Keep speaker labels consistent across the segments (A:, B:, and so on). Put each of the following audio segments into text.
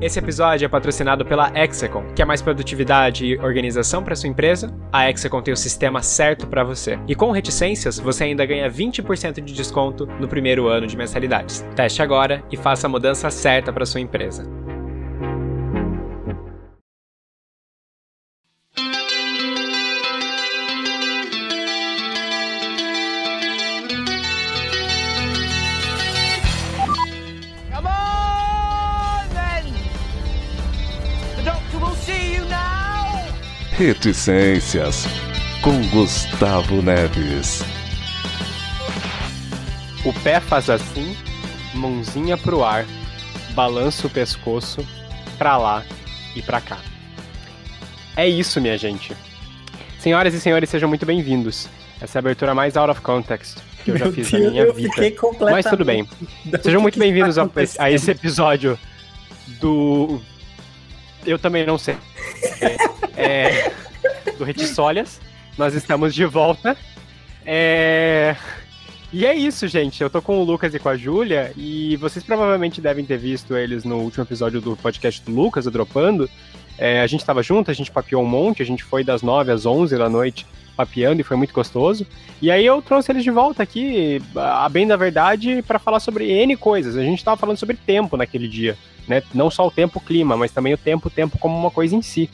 A: Esse episódio é patrocinado pela Hexacon. Quer mais produtividade e organização para sua empresa? A Hexacon tem o sistema certo para você. E com reticências, você ainda ganha 20% de desconto no primeiro ano de mensalidades. Teste agora e faça a mudança certa para sua empresa.
B: Reticências com Gustavo Neves.
A: O pé faz assim, mãozinha pro ar, balança o pescoço pra lá e pra cá. É isso, minha gente. Senhoras e senhores, sejam muito bem-vindos. Essa é a abertura mais out of context que eu já
C: Meu
A: fiz na
C: Deus,
A: minha
C: eu
A: vida.
C: fiquei completamente...
A: Mas tudo bem. Sejam muito bem-vindos a, a esse episódio do. Eu também não sei. É, do Retissolhas. Nós estamos de volta. É, E é isso, gente. Eu tô com o Lucas e com a Júlia. E vocês provavelmente devem ter visto eles no último episódio do podcast do Lucas, o Dropando. É, a gente tava junto, a gente papeou um monte. A gente foi das 9 às 11 da noite papeando e foi muito gostoso. E aí eu trouxe eles de volta aqui, a bem da verdade, para falar sobre N coisas. A gente tava falando sobre tempo naquele dia, né? Não só o tempo, o clima, mas também o tempo, o tempo como uma coisa em si.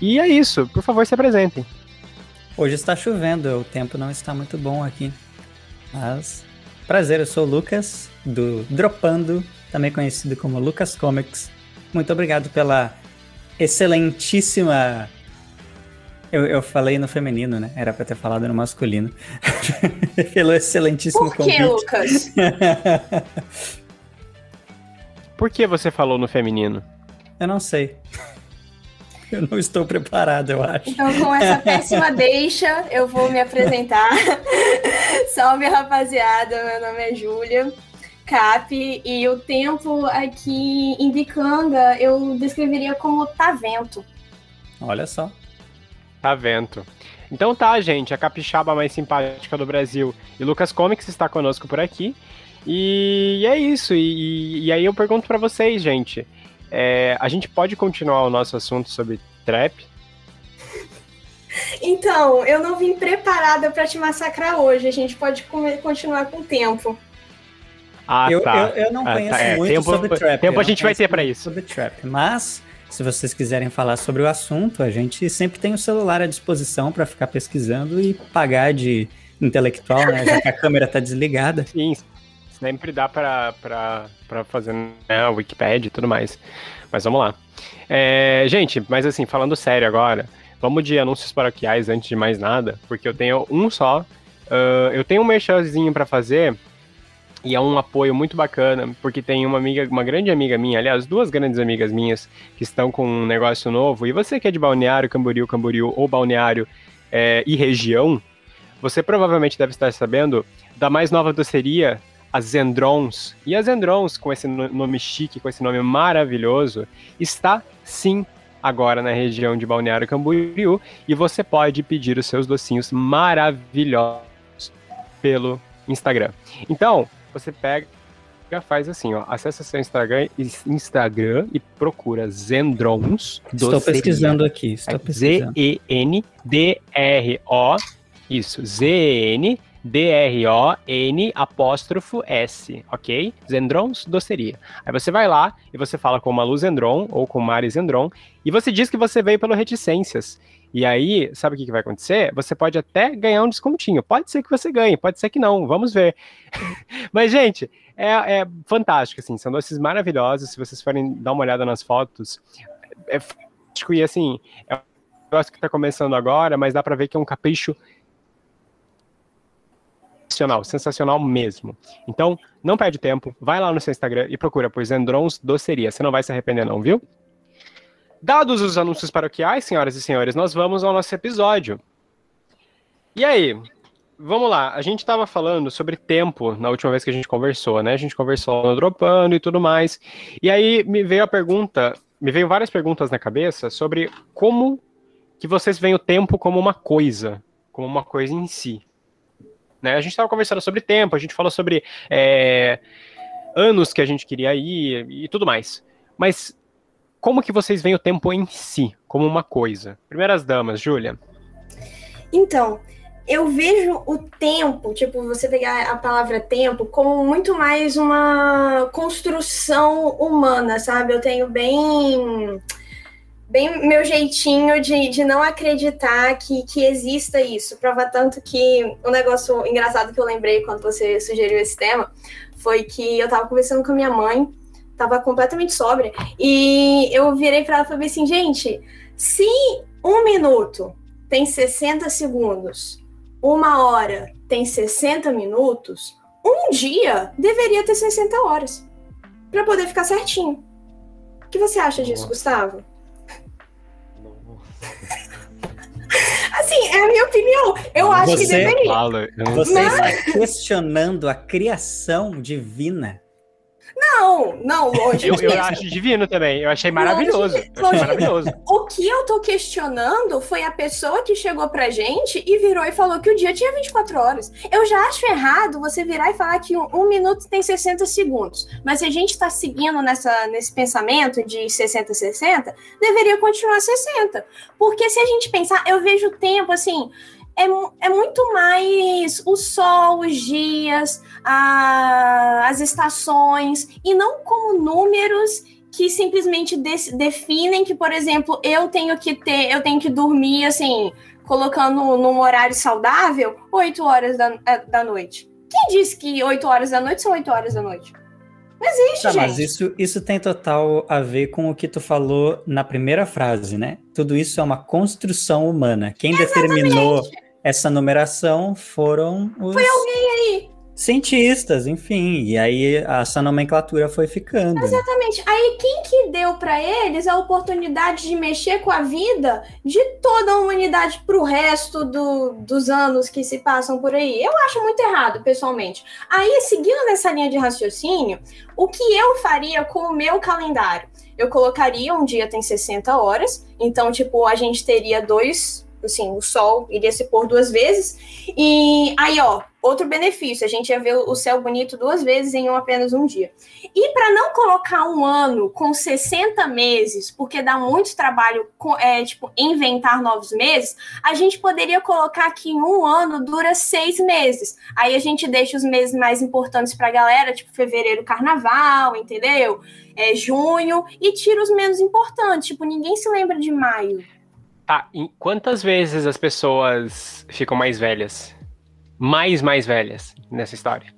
A: E é isso, por favor, se apresentem.
C: Hoje está chovendo, o tempo não está muito bom aqui. Mas, prazer, eu sou o Lucas, do Dropando, também conhecido como Lucas Comics. Muito obrigado pela excelentíssima. Eu, eu falei no feminino, né? Era pra ter falado no masculino. Pelo excelentíssimo
D: Por que,
C: convite.
D: Lucas?
A: Por que você falou no feminino?
C: eu não sei. Eu não estou preparado, eu acho.
D: Então, com essa péssima deixa, eu vou me apresentar. Salve, rapaziada. Meu nome é Júlia Cap e o tempo aqui em Bicanga eu descreveria como tá vento.
C: Olha só.
A: Tá vento. Então tá, gente, a capixaba mais simpática do Brasil e Lucas Comics está conosco por aqui. E é isso. E, e aí eu pergunto pra vocês, gente. É, a gente pode continuar o nosso assunto sobre trap?
D: Então, eu não vim preparada pra te massacrar hoje. A gente pode continuar com o tempo.
A: Ah,
C: eu,
A: tá.
C: eu, eu não
A: Ah,
C: conheço
A: tá, é,
C: muito
A: tempo-
C: sobre trap.
A: tempo
C: eu
A: a
C: não
A: gente vai
C: conheço
A: ter pra
C: muito
A: isso.
C: Sobre trap, mas se vocês quiserem falar sobre o assunto, a gente sempre tem o celular à disposição para ficar pesquisando e pagar de intelectual, né? Já que a câmera tá desligada.
A: Sim, sempre dá pra, pra, pra fazer né, o Wikipedia e tudo mais. Mas vamos lá. É, gente, mas assim, falando sério agora, vamos de anúncios paroquiais antes de mais nada, porque eu tenho um só. Ah, eu tenho um merchanzinho pra fazer e é um apoio muito bacana, porque tem uma amiga, uma grande amiga minha, aliás, duas grandes amigas minhas que estão com um negócio novo. E você que é de Balneário, Camboriú, Camboriú ou Balneário é, e região, você provavelmente deve estar sabendo da mais nova doceria, a Zendrons. E a Zendrons, com esse no- nome chique, com esse nome maravilhoso, está sim agora na região de Balneário Camboriú e você pode pedir os seus docinhos maravilhosos pelo Instagram. Então, você pega faz assim, ó, acessa seu Instagram, Instagram e procura Zendrons
C: Estou pesquisando aqui, estou pesquisando.
A: Z-E-N-D-R-O. Isso, Z-E-N-D-R-O-N apóstrofo S, ok? Zendrons Doceria. Aí você vai lá e você fala com Malu Zendron ou com Mari Zendron e você diz que você veio pelo Reticências. E aí, sabe o que, que vai acontecer? Você pode até ganhar um descontinho. Pode ser que você ganhe, pode ser que não. Vamos ver. Mas, gente, é, é fantástico, assim. São doces maravilhosos. Se vocês forem dar uma olhada nas fotos, é fantástico. E, assim, é um negócio que tá começando agora, mas dá pra ver que é um capricho sensacional, sensacional mesmo. Então, não perde tempo, vai lá no seu Instagram e procura por Zendrons Doceria. Você não vai se arrepender, não, viu? Dados os anúncios paroquiais, senhoras e senhores, nós vamos ao nosso episódio. E aí, vamos lá. A gente estava falando sobre tempo na última vez que a gente conversou, né? A gente conversou no Dropando e tudo mais. E aí me veio a pergunta, me veio várias perguntas na cabeça sobre como que vocês veem o tempo como uma coisa, como uma coisa em si. Né? A gente estava conversando sobre tempo, a gente falou sobre é, anos que a gente queria ir e tudo mais. Mas como que vocês veem o tempo em si, como uma coisa? Primeiras damas, Júlia.
D: Então, eu vejo o tempo, tipo, você pegar a palavra tempo, como muito mais uma construção humana, sabe? Eu tenho bem bem meu jeitinho de, de não acreditar que, que exista isso. Prova tanto que um negócio engraçado que eu lembrei quando você sugeriu esse tema foi que eu tava conversando com a minha mãe, tava completamente sóbria, e eu virei pra ela e falei assim, gente, se um minuto tem 60 segundos, uma hora tem 60 minutos, um dia deveria ter 60 horas para poder ficar certinho. O que você acha disso, Gustavo? Assim, é a minha opinião. Eu acho que
C: Você
D: deveria.
A: Fala, eu
C: Você está questionando a criação divina.
D: Não, não, longe
A: Eu, eu acho divino também. Eu achei maravilhoso. Eu achei maravilhoso.
D: O que eu tô questionando foi a pessoa que chegou pra gente e virou e falou que o dia tinha 24 horas. Eu já acho errado você virar e falar que um, um minuto tem 60 segundos. Mas se a gente tá seguindo nessa, nesse pensamento de 60, 60, deveria continuar 60. Porque se a gente pensar, eu vejo o tempo assim. É, é muito mais o sol, os dias, a- as estações, e não como números que simplesmente des- definem que, por exemplo, eu tenho que ter, eu tenho que dormir assim, colocando num horário saudável, 8 horas da, eh, da noite. Quem disse que 8 horas da noite são 8 horas da noite? Não existe,
C: Tá,
D: gente.
C: mas isso, isso tem total a ver com o que tu falou na primeira frase, né? Tudo isso é uma construção humana. Quem determinou essa numeração foram os
D: aí.
C: cientistas, enfim. E aí essa nomenclatura foi ficando.
D: Exatamente. Aí quem que deu pra eles a oportunidade de mexer com a vida de toda a humanidade pro resto do- dos anos que se passam por aí? Eu acho muito errado, pessoalmente. Aí, seguindo nessa linha de raciocínio, o que eu faria com o meu calendário? Eu colocaria um dia tem 60 horas, então, tipo, a gente teria dois. Assim, o sol iria se pôr duas vezes. E aí, ó, outro benefício: a gente ia ver o céu bonito duas vezes em um, apenas um dia. E para não colocar um ano com 60 meses, porque dá muito trabalho é, tipo, inventar novos meses, a gente poderia colocar que um ano dura seis meses. Aí a gente deixa os meses mais importantes para a galera, tipo fevereiro, carnaval, entendeu? É, junho, e tira os menos importantes. Tipo, ninguém se lembra de maio.
A: Tá, em quantas vezes as pessoas ficam mais velhas? Mais, mais velhas nessa história.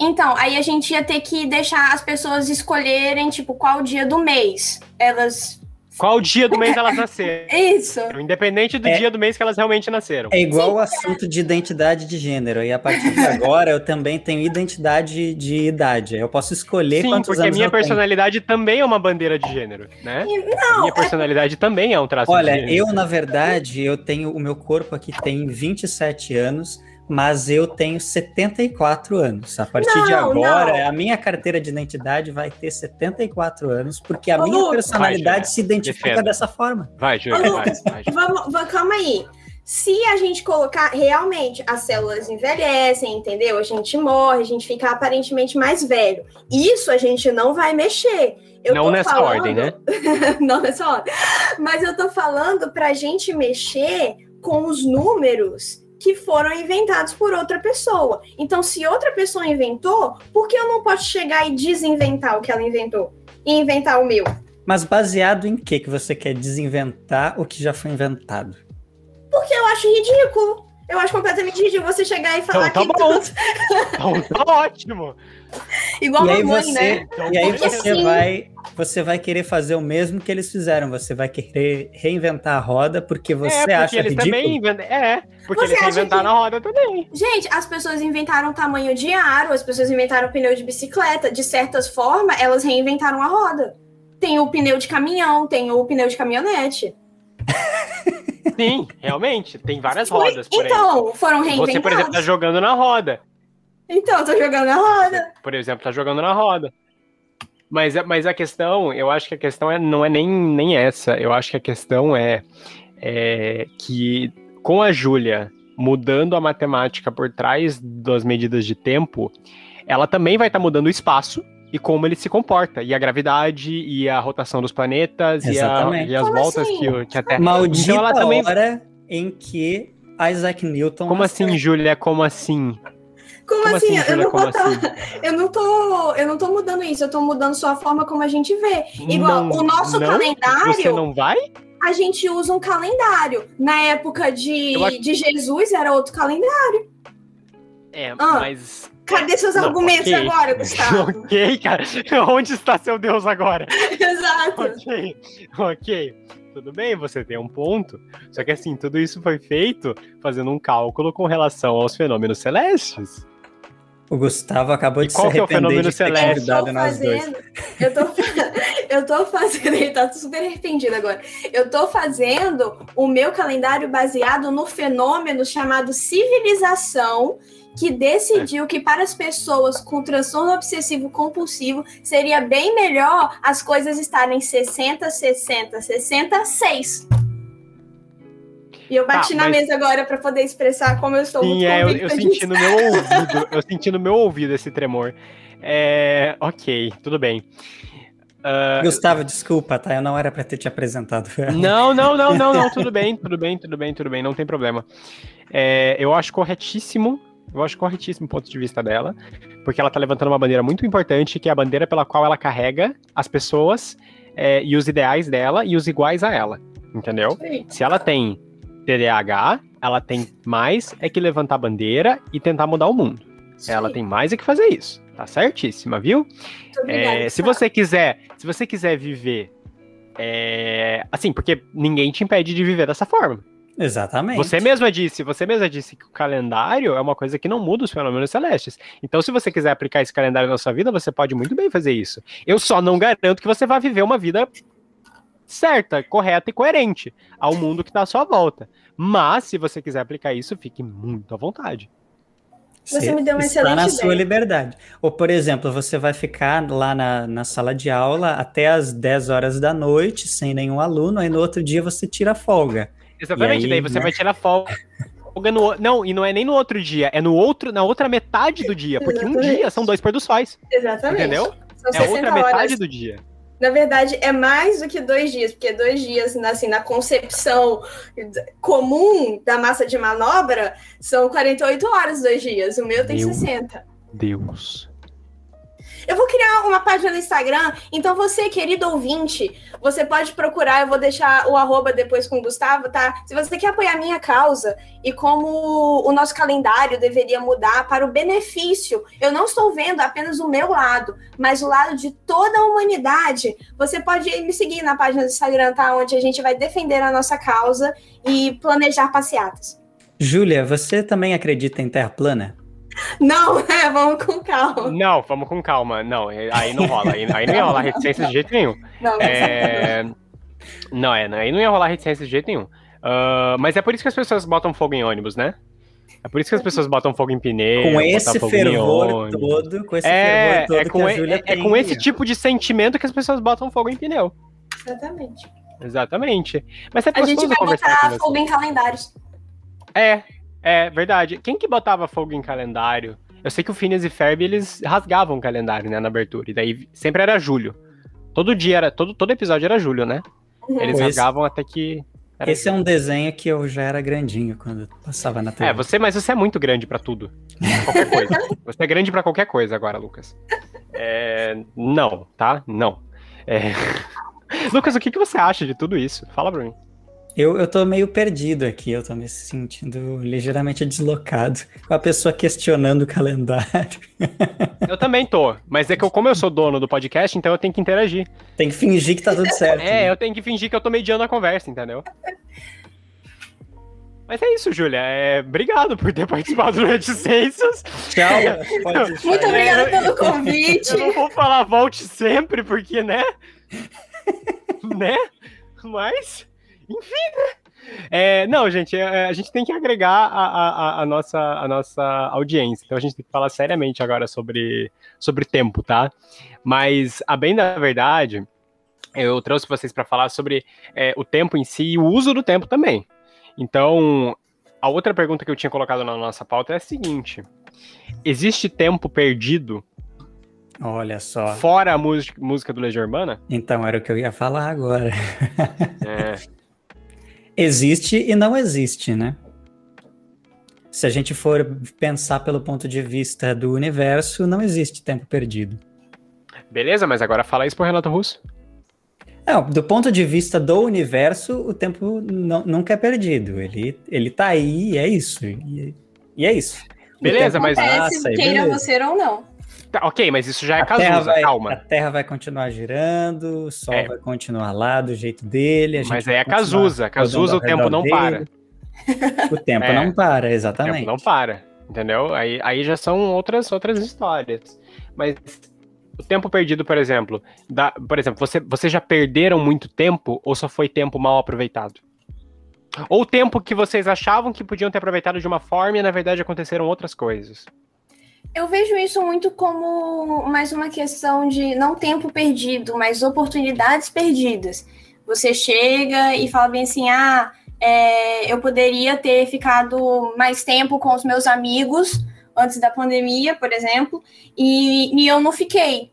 D: Então, aí a gente ia ter que deixar as pessoas escolherem, tipo, qual dia do mês elas.
A: Qual dia do mês elas nasceram?
D: Isso!
A: Independente do
C: É.
A: dia do mês que elas realmente nasceram.
C: É igual o assunto de identidade de gênero. E a partir de agora eu também tenho identidade de idade. Eu posso escolher
A: Sim,
C: quantos
A: porque a
C: anos
A: minha
C: eu tenho.
A: personalidade também é uma bandeira de gênero, né? a
D: Não,
A: minha personalidade também é um traço
C: Olha,
A: de gênero.
C: eu, na verdade, eu tenho. O meu corpo aqui tem 27 anos, mas eu tenho 74 anos. A partir de
D: Não,
C: agora,
D: não.
C: a minha carteira de identidade vai ter 74 anos, porque a
D: Ô,
C: minha
D: Lucas.
C: personalidade
A: Vai,
C: se identifica
A: defenda.
C: dessa forma.
A: Vai, Júlia,
D: Ô,
A: vai,
D: Lucas,
A: vai.
D: Vamos, va- calma aí. Se a gente colocar realmente as células envelhecem, entendeu? A gente morre, a gente fica aparentemente mais velho. Isso a gente não vai mexer. Eu
A: Não
D: tô
A: nessa
D: falando-
A: ordem, né?
D: não nessa ordem. Mas eu tô falando pra gente mexer com os números que foram inventados por outra pessoa. Então, se outra pessoa inventou, por que eu não posso chegar e desinventar o que ela inventou? E inventar o meu?
C: Mas baseado em que que você quer desinventar o que já foi inventado?
D: Porque eu acho ridículo. Eu acho completamente ridículo você chegar e falar
A: Então tá
D: que
A: bom.
D: tudo...
A: Então tá ótimo.
D: Igual
C: e aí
D: mamãe,
C: você,
D: né?
A: Então
C: e aí você
D: assim-
C: vai, você vai querer fazer o mesmo que eles fizeram. Você vai querer reinventar a roda porque você
A: é, porque
C: acha
A: eles
C: ridículo.
A: também inventam. É, porque
D: Você
A: eles
D: acha
A: inventaram
D: que-
A: a roda também.
D: Gente, as pessoas inventaram tamanho de aro, as pessoas inventaram pneu de bicicleta. De certas formas, elas reinventaram a roda. Tem o pneu de caminhão, tem o pneu de caminhonete.
A: Sim, realmente. Tem várias rodas por aí.
D: Então, foram reinventados.
A: Você, por exemplo, tá jogando na roda.
D: Então, tô jogando a roda.
A: Por exemplo, tá jogando na roda. Mas, a- mas a questão, eu acho que a questão é, não é nem, nem essa. Eu acho que a questão é, é que com a Júlia mudando a matemática por trás das medidas de tempo, ela também vai estar mudando o espaço e como ele se comporta, e a gravidade, e a rotação dos planetas, e, a, e as
D: Como
A: voltas
D: assim?
A: que, o- que a Terra.
C: Maldita
A: Então ela também-
C: hora em que Isaac Newton.
A: Como assim, Júlia? Como assim?
D: Como,
A: Como
D: assim?
A: assim,
D: eu, não
A: Como
D: tá-
A: assim?
D: eu não tô, eu não tô mudando isso, eu tô mudando só a forma como a gente vê. Igual
A: Não-
D: o nosso
A: não?
D: calendário,
A: Você não vai?
D: a gente usa um calendário. Na época de,
A: Eu
D: de Jesus era outro calendário.
A: É,
D: Ah.
A: mas.
D: Cadê seus
A: Não,
D: argumentos
A: ok.
D: agora, Gustavo?
A: ok, cara. Onde está seu Deus agora?
D: Exato.
A: Ok, ok. Tudo bem, você tem um ponto. Só que assim, tudo isso foi feito fazendo um cálculo com relação aos fenômenos celestes.
C: O Gustavo acabou
A: E
C: de
A: qual
C: se
A: que é o
C: arrepender
A: fenômeno
C: de ter
A: celeste?
D: Eu
C: convidado
D: tô
C: nós dois.
D: Eu tô, eu tô fazendo. Ele tá super arrependido agora. Eu tô fazendo o meu calendário baseado no fenômeno chamado civilização, que decidiu que para as pessoas com transtorno obsessivo compulsivo seria bem melhor as coisas estarem 60, 60, 66. E eu bati
A: Tá,
D: na
A: mas-
D: mesa agora para poder expressar como eu estou
A: Sim,
D: muito
A: é, eu, eu senti no meu ouvido. Eu senti no meu ouvido esse tremor. É. Ok, tudo bem. Ah,
C: Gustavo, desculpa, tá? Eu não era pra ter te apresentado.
A: Não, não, não, não, não, tudo bem, tudo bem, tudo bem, tudo bem, não tem problema. É, eu acho corretíssimo, eu acho corretíssimo o ponto de vista dela, porque ela tá levantando uma bandeira muito importante, que é a bandeira pela qual ela carrega as pessoas é, e os ideais dela e os iguais a ela, entendeu?
D: Sim.
A: Se ela tem TDAH, ela tem mais é que levantar a bandeira e tentar mudar o mundo. Ela
D: Sim.
A: tem mais é que fazer isso. Tá certíssima, viu?
D: Muito obrigada,
A: É, se você quiser, se você quiser viver, é, assim, porque ninguém te impede de viver dessa forma.
C: Exatamente.
A: Você mesma disse, você mesma disse que o calendário é uma coisa que não muda os fenômenos celestes. Então, se você quiser aplicar esse calendário na sua vida, você pode muito bem fazer isso. Eu só não garanto que você vai viver uma vida certa, correta e coerente ao mundo que está à sua volta. Mas, se você quiser aplicar isso, fique muito à vontade.
D: Você me deu uma
C: está
D: excelente
C: na sua
D: ideia.
C: liberdade. Ou, por exemplo, você vai ficar lá na, na sala de aula até as 10 horas da noite, sem nenhum aluno, aí no outro dia você tira folga.
A: Exatamente,
C: E aí,
A: daí você
C: né?
A: vai tirar folga no. Não, e não é nem no outro dia, é no outro, na outra metade do dia. Porque um
D: Exatamente.
A: dia são dois pôr do sóis,
D: Exatamente.
A: entendeu?
D: São
A: É a
D: 60
A: outra
D: horas.
A: metade do dia.
D: Na verdade, é mais do que dois dias, porque dois dias, assim, na concepção comum da massa de manobra, são 48 horas dois dias. O meu tem
A: Meu
D: 60.
A: Deus.
D: Eu vou criar uma página no Instagram, então você, querido ouvinte, você pode procurar, eu vou deixar o arroba depois com o Gustavo, tá? Se você quer apoiar minha causa e como o nosso calendário deveria mudar para o benefício, eu não estou vendo apenas o meu lado, mas o lado de toda a humanidade, você pode me seguir na página do Instagram, tá? Onde a gente vai defender a nossa causa e planejar passeatas.
C: Júlia, você também acredita em terra plana?
D: Não, é, vamos com calma.
A: Não, vamos com calma. Não, aí não rola. Aí, aí não ia rolar reticência de jeito nenhum.
D: Não,
A: É... Não, é, aí não ia rolar reticência de jeito nenhum. Ah, mas é por isso que as pessoas botam fogo em ônibus, né? É por isso que as pessoas botam fogo em pneu.
C: com esse fervor todo, com esse
A: É,
C: fervor todo
A: é
C: que
A: com,
C: a
A: e-
C: Júlia
A: é, é com esse tipo de sentimento que as pessoas botam fogo em pneu.
D: exatamente.
A: Exatamente. Mas é
D: A gente vai botar fogo em calendários.
A: É, é verdade. Quem que botava fogo em calendário? Eu sei que o Phineas e Ferb, eles rasgavam o calendário, né, na abertura. E daí sempre era julho. Todo dia era, todo, todo episódio era julho, né? Eles
C: Esse-
A: rasgavam até que... era
C: Esse é um desenho que eu já era grandinho quando passava na TV.
A: É, você, mas você é muito grande pra tudo. Qualquer coisa. você é grande pra qualquer coisa agora, Lucas. É, não, tá? Não. É... Lucas, o que, que você acha de tudo isso? Fala pra mim.
C: Eu, eu tô meio perdido aqui, eu tô me sentindo ligeiramente deslocado com a pessoa questionando o calendário.
A: Eu também tô, mas é que eu, como eu sou dono do podcast, então eu tenho que interagir.
C: Tem que fingir que tá tudo certo.
A: É, eu tenho que fingir que eu tô mediando a conversa, entendeu? Mas é isso, Júlia. É, obrigado por ter participado do Reticências.
C: Tchau.
D: Muito obrigada
A: É,
D: pelo convite.
A: Eu não vou falar volte sempre, porque, né? né? Mas, enfim, né? É, não, gente, é, a gente tem que agregar a, a- a- a nossa, a nossa audiência. Então a gente tem que falar seriamente agora sobre, sobre tempo, tá? Mas, a bem da verdade, eu trouxe vocês para falar sobre é, o tempo em si e o uso do tempo também. Então, a outra pergunta que eu tinha colocado na nossa pauta é a seguinte: existe tempo perdido
C: Olha só.
A: Fora a música, música do Legião Urbana?
C: Então era o que eu ia falar agora.
A: É.
C: Existe e não existe, né? Se a gente for pensar pelo ponto de vista do universo, não existe tempo perdido.
A: Beleza, mas agora fala isso pro Renato Russo.
C: Não, do ponto de vista do universo, o tempo não- nunca é perdido. Ele, ele tá aí e é isso. E, e é isso.
A: Beleza, mas-
C: passa
D: queira
C: beleza.
D: você ou não.
A: Tá, ok, mas isso já é
C: A Terra,
A: Cazuza,
C: vai, a
A: calma.
C: Terra vai continuar girando, o Sol
A: É.
C: vai continuar lá do jeito dele.
A: Mas é Cazuza. Cazuza, o tempo
C: redor
A: não
C: dele.
A: para.
C: O tempo
A: É.
C: não para,
A: O
C: exatamente.
A: tempo não para, entendeu? Aí, aí já são outras, outras histórias. Mas o tempo perdido, por exemplo, dá, por exemplo, você, vocês já perderam muito tempo ou só foi tempo mal aproveitado? Ou tempo que vocês achavam que podiam ter aproveitado de uma forma e na verdade aconteceram outras coisas.
D: Eu vejo isso muito como mais uma questão de não tempo perdido, mas oportunidades perdidas. Você chega e fala bem assim: ah, é, eu poderia ter ficado mais tempo com os meus amigos antes da pandemia, por exemplo, e, e eu não fiquei.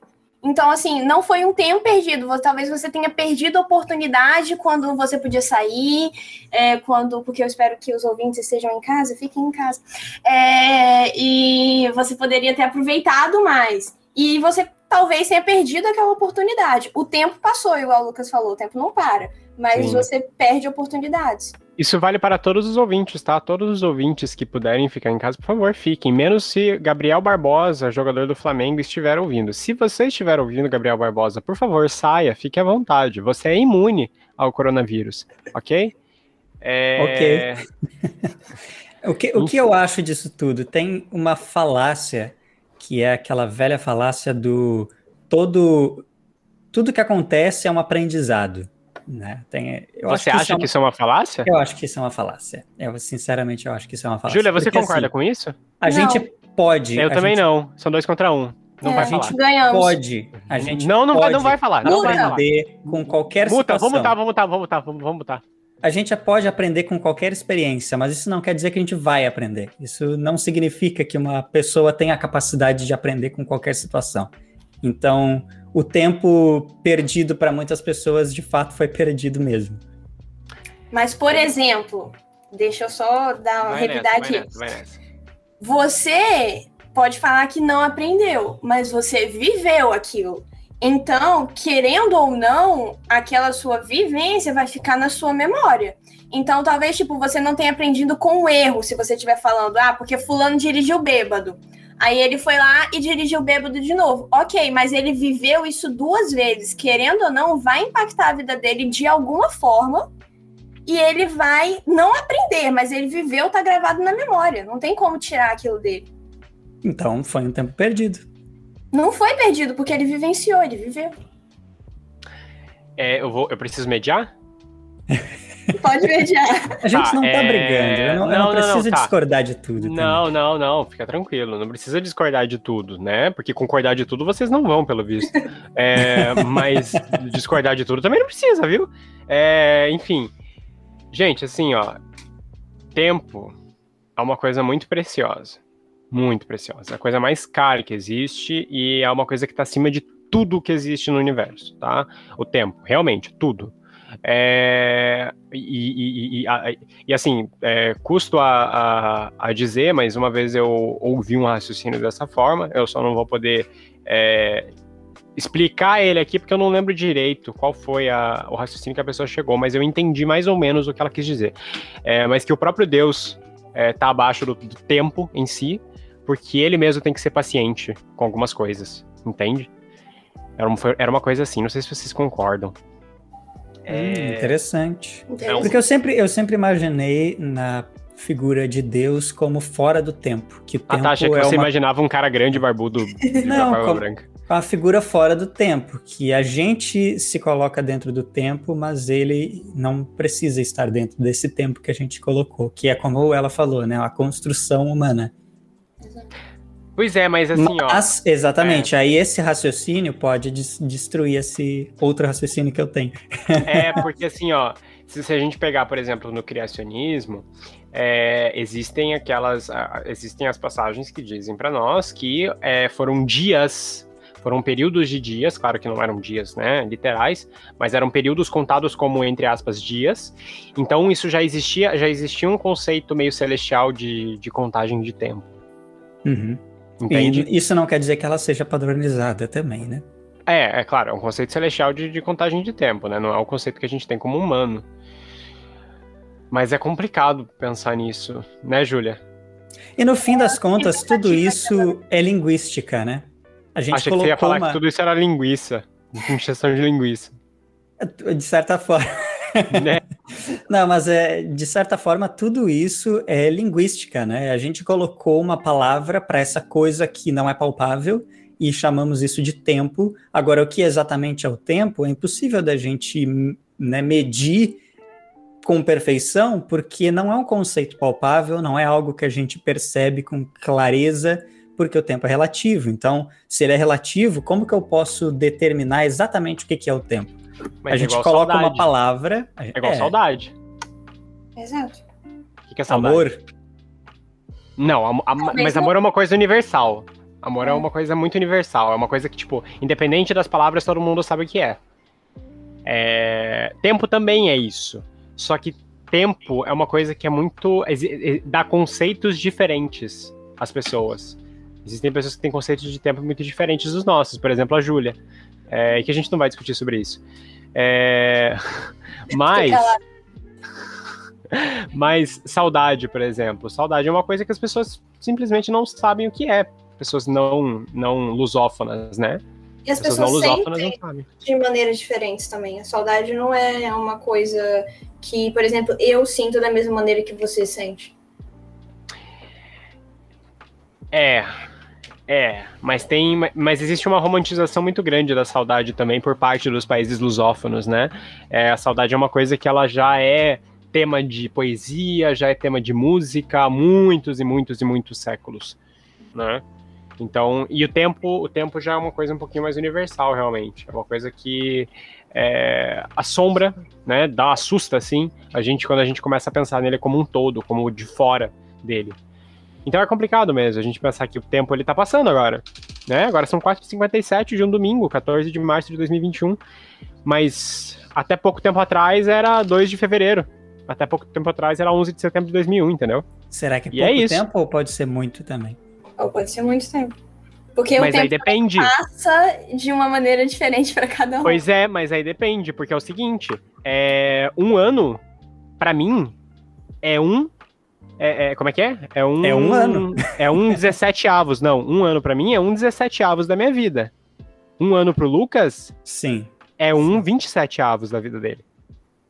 D: Então, assim, não foi um tempo perdido. Talvez você tenha perdido a oportunidade quando você podia sair, é, quando, porque eu espero que os ouvintes estejam em casa, fiquem em casa. É, e você poderia ter aproveitado mais. E você talvez tenha perdido aquela oportunidade. O tempo passou, igual o Lucas falou, o tempo não para. Mas
A: Sim.
D: você perde oportunidades.
A: Isso vale para todos os ouvintes, tá? Todos os ouvintes que puderem ficar em casa, por favor, fiquem. Menos se Gabriel Barbosa, jogador do Flamengo, estiver ouvindo. Se você estiver ouvindo, Gabriel Barbosa, por favor, saia, fique à vontade. Você é imune ao coronavírus, ok? É...
C: O que, o que eu acho disso tudo? Tem uma falácia, que é aquela velha falácia do todo. Tudo que acontece é um aprendizado. Né? Tem, eu
A: Você
C: acho
A: acha
C: é
A: que isso é uma falácia?
C: Eu acho que isso é uma falácia. Eu, sinceramente, eu acho que isso é uma falácia.
A: Júlia, você
C: Porque,
A: concorda
C: assim,
A: com isso?
C: A
D: Não.
C: gente pode.
A: Eu também
C: gente
A: não. São dois contra um. Não
D: É,
A: vai
D: a
A: falar.
D: gente ganhamos.
C: Pode. A gente
A: Não, não vai,
C: pode
A: não vai falar. Não vai falar.
C: aprender com qualquer
A: Muta,
C: situação.
A: vamos mutar, vamos mutar, vamos mutar, vamos, vamos mutar.
C: A gente pode aprender com qualquer experiência, mas isso não quer dizer que a gente vai aprender. Isso não significa que uma pessoa tenha a capacidade de aprender com qualquer situação. Então, o tempo perdido para muitas pessoas, de fato, foi perdido mesmo.
D: Mas, por exemplo, deixa eu só dar uma
A: Vai
D: revidar
A: nessa, vai
D: aqui. Você pode falar que não aprendeu, mas você viveu aquilo. Então, querendo ou não, aquela sua vivência vai ficar na sua memória. Então, talvez, tipo, você não tenha aprendido com o erro, se você estiver falando, ah, porque fulano dirigiu bêbado. Aí ele foi lá e dirigiu bêbado de novo. Ok, mas ele viveu isso duas vezes. Querendo ou não, vai impactar a vida dele de alguma forma. E ele vai não aprender, mas ele viveu, tá gravado na memória. Não tem como tirar aquilo dele.
C: Então, foi um tempo perdido.
D: Não foi perdido, porque ele vivenciou, ele viveu.
A: É, eu, vou, eu preciso mediar?
D: Pode mediar.
C: A gente
A: Tá,
C: não tá
A: é,
C: brigando. Eu não, eu
A: não,
C: não
A: não,
C: preciso
A: não, tá.
C: discordar de tudo. também.
A: Não, não, não, fica tranquilo. Não precisa discordar de tudo, né? Porque concordar de tudo vocês não vão, pelo visto. É, mas discordar de tudo também não precisa, viu? É, enfim. Gente, assim, ó. Tempo é uma coisa muito preciosa. Muito preciosa. É a coisa mais cara que existe e é uma coisa que tá acima de tudo que existe no universo, tá? O tempo, realmente, tudo. É, e, e- e- a- e, assim, é, custo a, a, a dizer, mas uma vez eu ouvi um raciocínio dessa forma, eu só não vou poder é, explicar ele aqui porque eu não lembro direito qual foi a- o raciocínio que a pessoa chegou, mas eu entendi mais ou menos o que ela quis dizer. É, mas que o próprio Deus está abaixo do, do tempo em si, porque ele mesmo tem que ser paciente com algumas coisas, entende? Era uma, era uma coisa assim, não sei se vocês concordam.
C: Hum, interessante.
D: Entendeu?
C: Porque eu sempre, eu sempre imaginei na figura de Deus como fora do tempo. Que o
A: Ah,
C: tempo
A: tá, achei que
C: é
A: você
C: uma,
A: imaginava um cara grande, barbudo, de
C: Não,
A: barba
C: como-
A: branca.
C: uma figura fora do tempo. Que a gente se coloca dentro do tempo, mas ele não precisa estar dentro desse tempo que a gente colocou. Que é como ela falou, né? A construção humana.
A: Pois é, mas assim, ó.
C: Mas, exatamente, aí esse raciocínio pode des- destruir esse outro raciocínio que eu tenho.
A: É, porque assim, ó, se, se a gente pegar, por exemplo, no criacionismo, é, existem aquelas. Existem as passagens que dizem pra nós que é, foram dias. Foram períodos de dias, claro que não eram dias, né, literais, mas eram períodos contados como entre aspas dias. Então isso já existia, já existia um conceito meio celestial de, de contagem de tempo.
C: Uhum.
A: Entende?
C: E isso não quer dizer que ela seja padronizada também, né?
A: É, é claro, é um conceito celestial de, de contagem de tempo, né? Não é o conceito que a gente tem como humano. Mas é complicado pensar nisso, né, Júlia?
C: E no fim das contas, tudo isso é linguística, né? A gente
A: Achei que você ia
C: colocou
A: falar
C: uma...
A: que tudo isso era linguiça. Injeção de linguiça.
C: De certa forma.
A: né?
C: Não, mas é, de certa forma, tudo isso é linguística, né? A gente colocou uma palavra para essa coisa que não é palpável e chamamos isso de tempo. Agora, o que exatamente é o tempo é impossível da gente né, medir com perfeição, porque não é um conceito palpável, não é algo que a gente percebe com clareza, porque o tempo é relativo. Então, se ele é relativo, como que eu posso determinar exatamente o que, que é o tempo?
A: Mas
C: a
A: é
C: gente
A: igual
C: coloca uma
A: saudade.
C: palavra.
A: É igual saudade.
D: Exato.
A: O que, que é saudade?
C: Amor.
A: Não, am- am- mas amor é uma coisa universal. Amor é uma coisa muito universal. É uma coisa que, tipo, independente das palavras, todo mundo sabe o que é. É, Tempo também é isso. Só que tempo é uma coisa que é muito. dá conceitos diferentes às pessoas. Existem pessoas que têm conceitos de tempo muito diferentes dos nossos. Por exemplo, a Júlia. É, que a gente não vai discutir sobre isso. É, Mas. Mas saudade, por exemplo. Saudade é uma coisa que as pessoas simplesmente não sabem o que é. Pessoas não, não lusófonas, né?
D: E as
A: pessoas não
D: pessoas
A: lusófonas
D: sentem
A: não sabem.
D: de maneiras diferentes também. A saudade não é uma coisa que, por exemplo, eu sinto da mesma maneira que você sente.
A: É. É, mas tem. Mas existe uma romantização muito grande da saudade também por parte dos países lusófonos, né? É, a saudade é uma coisa que ela já é tema de poesia, já é tema de música há muitos e muitos e muitos séculos, né? Então, e o tempo, o tempo já é uma coisa um pouquinho mais universal, realmente. É uma coisa que é, assombra, né? Dá assusta, assim, a gente quando a gente começa a pensar nele como um todo, como de fora dele. Então é complicado mesmo a gente pensar que o tempo ele tá passando agora, né? Agora são 4h57 de um domingo, 14 de março de 2021, mas até pouco tempo atrás era 2 de fevereiro. Até pouco tempo atrás era 11 de setembro de 2001, entendeu?
C: Será que é
A: E é
C: pouco
A: isso.
C: tempo ou pode ser muito também?
D: Ou pode ser muito tempo. Porque
A: mas
D: o
A: aí
D: tempo
A: depende.
D: passa de uma maneira diferente pra cada um.
A: Pois é, mas aí depende, porque é o seguinte, é, um ano, pra mim, é um. É, é- como é que é? É um.
C: É um ano.
A: É um 17 avos. Não, um ano pra mim é um 17 avos da minha vida. Um ano pro Lucas
C: Sim.
A: é um 27 avos da vida dele.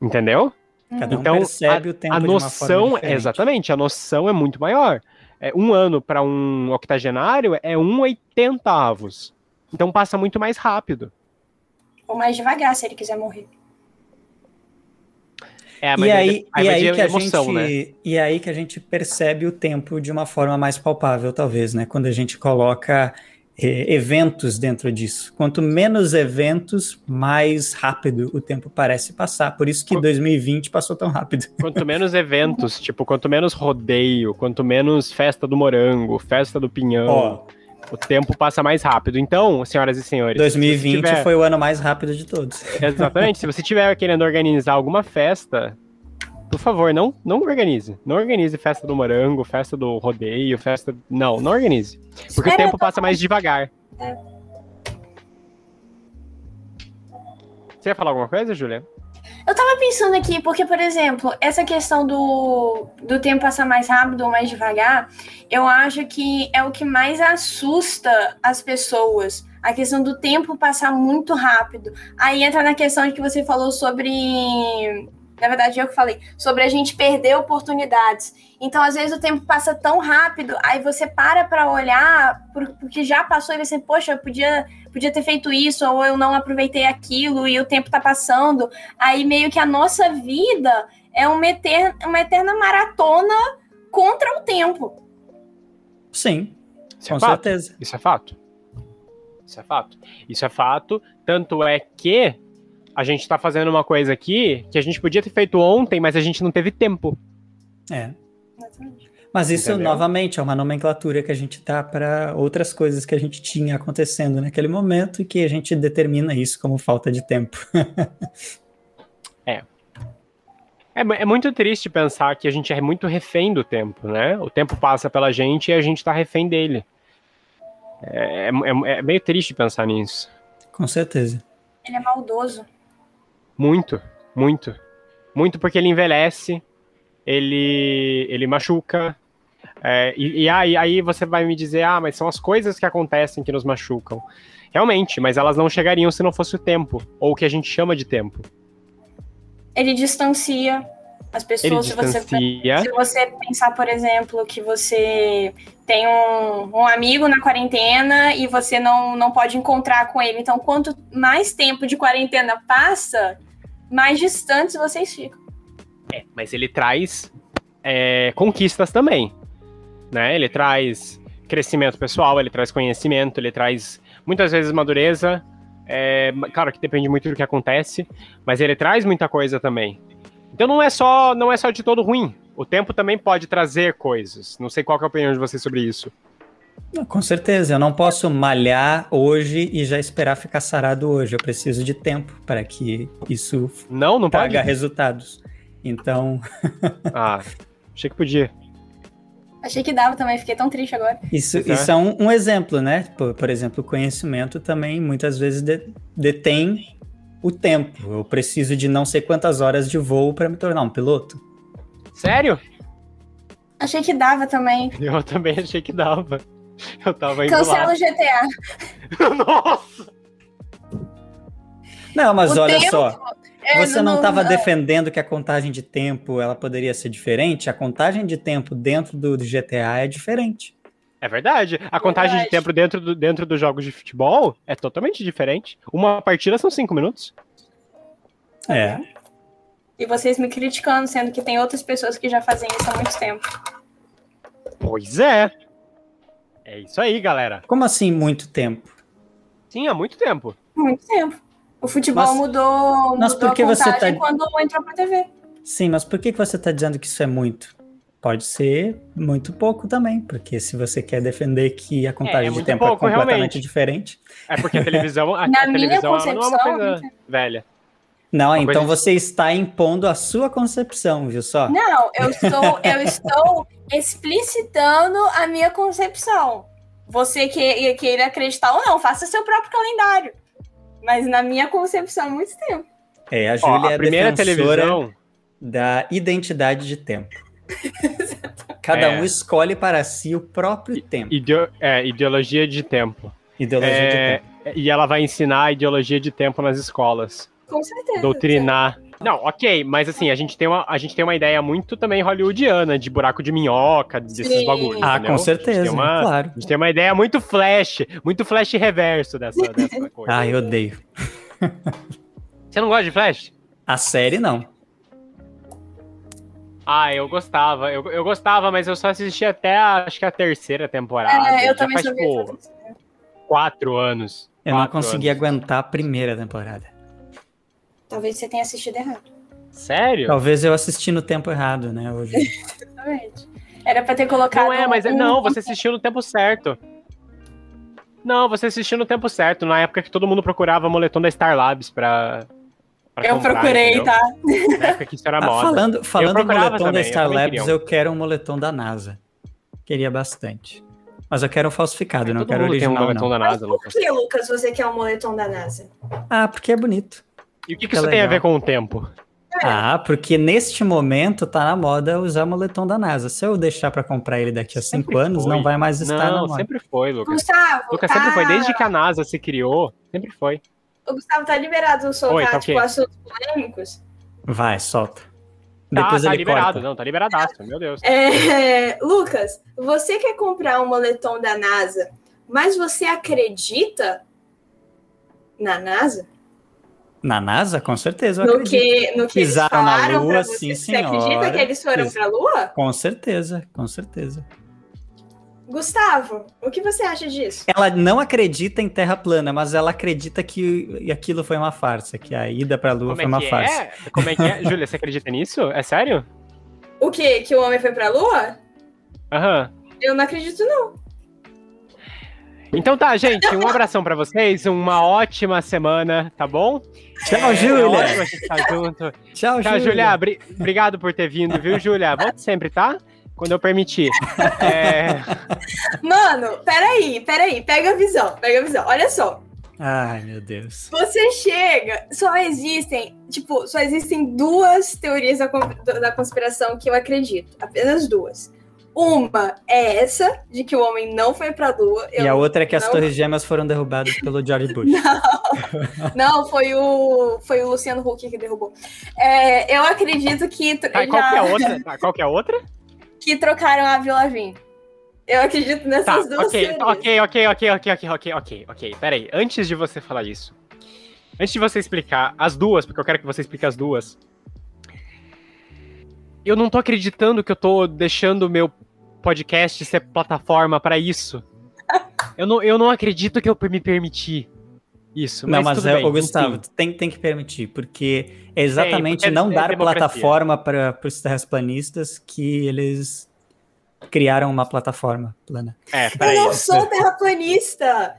A: Entendeu?
C: Cada um
A: Então,
C: percebe o tempo
A: a
C: de uma
A: noção,
C: forma diferente.
A: exatamente, a noção é muito maior. É, um ano para um octogenário é um 80 avos. Então passa muito mais rápido.
D: Ou mais devagar, se ele quiser morrer.
A: É,
C: E aí,
A: aí,
C: e aí que a
A: emoção,
C: gente,
A: né?
C: e aí que a gente percebe o tempo de uma forma mais palpável, talvez, né? Quando a gente coloca eh, eventos dentro disso. Quanto menos eventos, mais rápido o tempo parece passar. Por isso que
A: Co-
C: 2020 passou tão rápido.
A: Quanto menos eventos, tipo, quanto menos rodeio, quanto menos festa do morango, festa do pinhão,
C: Ó,
A: o tempo passa mais rápido. Então, senhoras e senhores, se você
C: 2020
A: tiver-
C: foi o ano mais rápido de todos.
A: Exatamente. Se você estiver querendo organizar alguma festa, por favor, não, não organize. Não organize festa do morango, festa do rodeio, festa. Não, não organize. Porque o
D: Espera,
A: tempo passa mais devagar.
D: É.
A: Você ia falar alguma coisa, Julia?
D: Eu tava pensando aqui, porque, por exemplo, essa questão do, do tempo passar mais rápido ou mais devagar, eu acho que é o que mais assusta as pessoas. A questão do tempo passar muito rápido. Aí entra na questão de que você falou sobre. Na verdade, eu que falei, sobre a gente perder oportunidades. Então, às vezes, o tempo passa tão rápido, aí você para pra olhar por- porque já passou e você, poxa, eu podia, podia ter feito isso, ou eu não aproveitei aquilo e o tempo tá passando aí meio que a nossa vida é uma eterna, uma eterna maratona contra o tempo.
C: Sim,
A: Isso
C: com
A: é fato.
C: certeza.
A: Isso é fato. Isso é fato. Isso é fato. Tanto é que a gente tá fazendo uma coisa aqui que a gente podia ter feito ontem, mas a gente não teve tempo.
C: É. Mas isso,
A: Entendeu?
C: novamente, é uma nomenclatura que a gente dá para outras coisas que a gente tinha acontecendo naquele momento e que a gente determina isso como falta de tempo.
A: É, mu- é muito triste pensar que a gente é muito refém do tempo, né? O tempo passa pela gente e a gente tá refém dele. É, é- é- é meio triste pensar nisso.
C: Com certeza.
D: Ele é maldoso.
A: Muito, muito. Muito porque ele envelhece, ele, ele machuca. é, e e aí, aí você vai me dizer, ah, mas são as coisas que acontecem que nos machucam. Realmente, mas elas não chegariam se não fosse o tempo, ou o que a gente chama de tempo.
D: Ele distancia as pessoas. se você. Se você pensar, por exemplo, que você tem um, um amigo na quarentena e você não, não pode encontrar com ele. Então, quanto mais tempo de quarentena passa, mais distantes vocês ficam.
A: É, mas ele traz é, conquistas também, né? Ele traz crescimento pessoal, ele traz conhecimento, ele traz muitas vezes madureza. É, claro que depende muito do que acontece, mas ele traz muita coisa também. Então não é só não é só de todo ruim. O tempo também pode trazer coisas. Não sei qual é a opinião de vocês sobre isso.
C: Com certeza, eu não posso malhar hoje e já esperar ficar sarado hoje. Eu preciso de tempo para que isso
A: Não, não pode.
C: traga resultados. Então,
A: Ah, achei que podia.
D: Achei que dava também, fiquei tão triste agora.
C: isso,
A: é.
C: isso é um, um exemplo, né? Por, por exemplo, o conhecimento também muitas vezes de- detém o tempo. Eu preciso de não sei quantas horas de voo para me tornar um piloto.
A: Sério?
D: Achei que dava também.
A: Eu também achei que dava. Eu tava indo
D: Cancela
A: lá.
D: o GTA.
A: Nossa!
C: Não, mas
D: O
C: olha
D: tempo-
C: só,
D: É,
C: você não estava
D: não-
C: defendendo que a contagem de tempo ela poderia ser diferente? A contagem de tempo dentro do GTA é diferente.
A: É verdade. A contagem de
D: Verdade.
A: tempo dentro, do, dentro dos jogos de futebol é totalmente diferente. Uma partida são cinco minutos.
C: É.
D: E vocês me criticando, sendo que tem outras pessoas que já fazem isso há muito tempo.
A: Pois é. É isso aí, galera.
C: Como assim muito tempo?
A: Sim, há muito tempo.
D: Muito tempo. O futebol
C: Mas-
D: mudou,
C: mas
D: mudou
C: por que
D: a
C: você tá-
D: quando entrou pra TV.
C: Sim, mas por que, que você está dizendo que isso é muito? Pode ser muito pouco também, porque se você quer defender que a contagem
A: é
C: de
A: muito
C: tempo
A: pouco,
C: é completamente
A: realmente.
C: diferente.
A: É porque a televisão, a,
D: Na
A: a
D: minha
A: televisão não é uma
D: concepção,
A: coisa velha.
C: Não,
A: Uma
C: então
A: coisa-
C: você está impondo a sua concepção, viu só?
D: Não, eu estou, eu estou explicitando a minha concepção. Você que, queira acreditar ou não, faça seu próprio calendário. Mas na minha concepção, há muito tempo.
C: É, a Júlia é
A: a
C: a
A: primeira
C: defensora
A: televisão.
C: da identidade de tempo. Cada
A: É.
C: um escolhe para si o próprio tempo.
A: ideo- é, ideologia de tempo.
C: Ideologia de
A: É,
C: tempo.
A: e ela vai ensinar a ideologia de tempo nas escolas.
D: Com certeza.
A: doutrinar. Não, ok, mas assim, a gente tem uma, a gente tem uma ideia muito também hollywoodiana, de buraco de minhoca, desses
D: Sim.
A: bagulhos.
C: Ah,
A: entendeu?
C: com certeza,
A: uma,
C: claro.
A: A gente tem uma ideia muito flash, muito flash reverso dessa, dessa coisa.
C: Ah, eu odeio.
A: Você não gosta de flash?
C: A série não.
A: Ah, eu gostava. Eu, eu gostava, mas eu só assisti até a, acho que a terceira temporada.
D: É, eu
A: Já
D: também
A: faz, tipo, quatro anos.
C: Eu não
A: Quatro
C: consegui
A: anos.
C: aguentar a primeira temporada.
D: Talvez você tenha assistido errado.
A: Sério?
C: Talvez eu assisti no tempo errado, né? Hoje.
D: Exatamente. Era pra ter colocado.
A: Não é, mas é-
D: um-
A: não, você assistiu no tempo certo. Não, você assistiu no tempo certo, na época que todo mundo procurava moletom da Star Labs pra. pra
D: Eu
A: comprar,
D: procurei,
A: entendeu?
D: tá?
A: Na época que isso era
C: Ah,
A: moda.
C: falando falando em moletom
A: também,
C: da
A: eu
C: Star
A: também
C: Labs,
A: queria
C: eu quero um moletom da NASA. Queria bastante. Mas eu quero um falsificado, não
A: Todo
C: quero
A: mundo tem um
C: original,
A: moletom
C: não.
A: da NASA,
D: Por que, Lucas, você quer um moletom da NASA?
C: Ah, porque é bonito.
A: E o que, que
C: É
A: isso tem a
C: legal.
A: ver com o tempo?
C: Ah, porque neste momento tá na moda usar moletom da NASA. Se eu deixar pra comprar ele daqui a
A: Sempre
C: cinco anos,
A: foi.
C: não vai mais estar na
A: Não,
C: moda.
A: sempre foi, Lucas.
D: Gustavo,
A: Lucas
D: tá...
A: sempre foi, desde que a NASA se criou, sempre foi.
D: o Gustavo tá liberado soltar,
A: Oi, tá
D: tipo, assuntos polêmicos?
C: Vai, solta.
A: Tá,
C: Depois
A: tá
C: ele
A: liberado,
C: corta.
A: não, tá liberadaço, meu Deus.
D: É, Lucas, você quer comprar um moletom da NASA, mas você acredita na NASA?
C: Na NASA, com certeza,
D: No que, no que eles
C: Pisaram na Lua, sim,
D: Você acredita
C: senhora.
D: que eles foram
C: Pis-
D: pra Lua?
C: Com certeza, com certeza.
D: Gustavo, o que você acha disso?
C: Ela não acredita em Terra plana, mas ela acredita que aquilo foi uma farsa, que a ida pra Lua
A: Como
C: foi
A: é
C: uma
A: que
C: farsa.
A: é? Como é que é? Júlia, você acredita nisso? É sério?
D: O que? Que o homem foi pra Lua?
A: Aham.
D: Eu não acredito, não.
A: Então tá, gente, um abração pra vocês, uma ótima semana, tá bom?
C: Tchau,
A: É
C: Júlia.
A: ótimo a gente estar junto.
C: Tchau,
A: Tchau, Júlia. Bri- Obrigado por ter vindo, viu, Júlia? Volte sempre, tá? Quando eu permitir. É,
D: Mano, peraí, peraí. Pega a visão, pega a visão. Olha só.
C: Ai, meu Deus.
D: Você chega, só existem, tipo, só existem duas teorias da, da conspiração que eu acredito. Apenas duas. Uma é essa, de que o homem não foi pra lua.
C: E a outra é que as
D: não-
C: Torres Gêmeas foram derrubadas pelo George Bush.
D: Não, foi o, foi o Luciano Huck que derrubou. É, eu acredito que, tro-
A: tá, qual
D: já-
A: que é a outra? Tá, qual que é a outra?
D: que trocaram a Avril Lavigne. Eu acredito
A: Tá,
D: nessas duas
A: ok,
D: teorias.
A: ok, ok, ok, ok, ok, ok, ok, ok. Peraí, antes de você falar isso, antes de você explicar as duas, porque eu quero que você explique as duas, eu não tô acreditando que eu tô deixando o meu podcast ser plataforma pra isso. Eu não, eu não acredito que eu me permiti isso.
C: Não, mas
A: tudo
C: é,
A: bem,
C: Gustavo, tem, tem que permitir, porque é exatamente
A: porque
C: não
A: é
C: dar
A: democracia.
C: plataforma para os terraplanistas que eles criaram uma plataforma plana.
A: É,
D: Eu
A: peraí.
D: não sou terraplanista!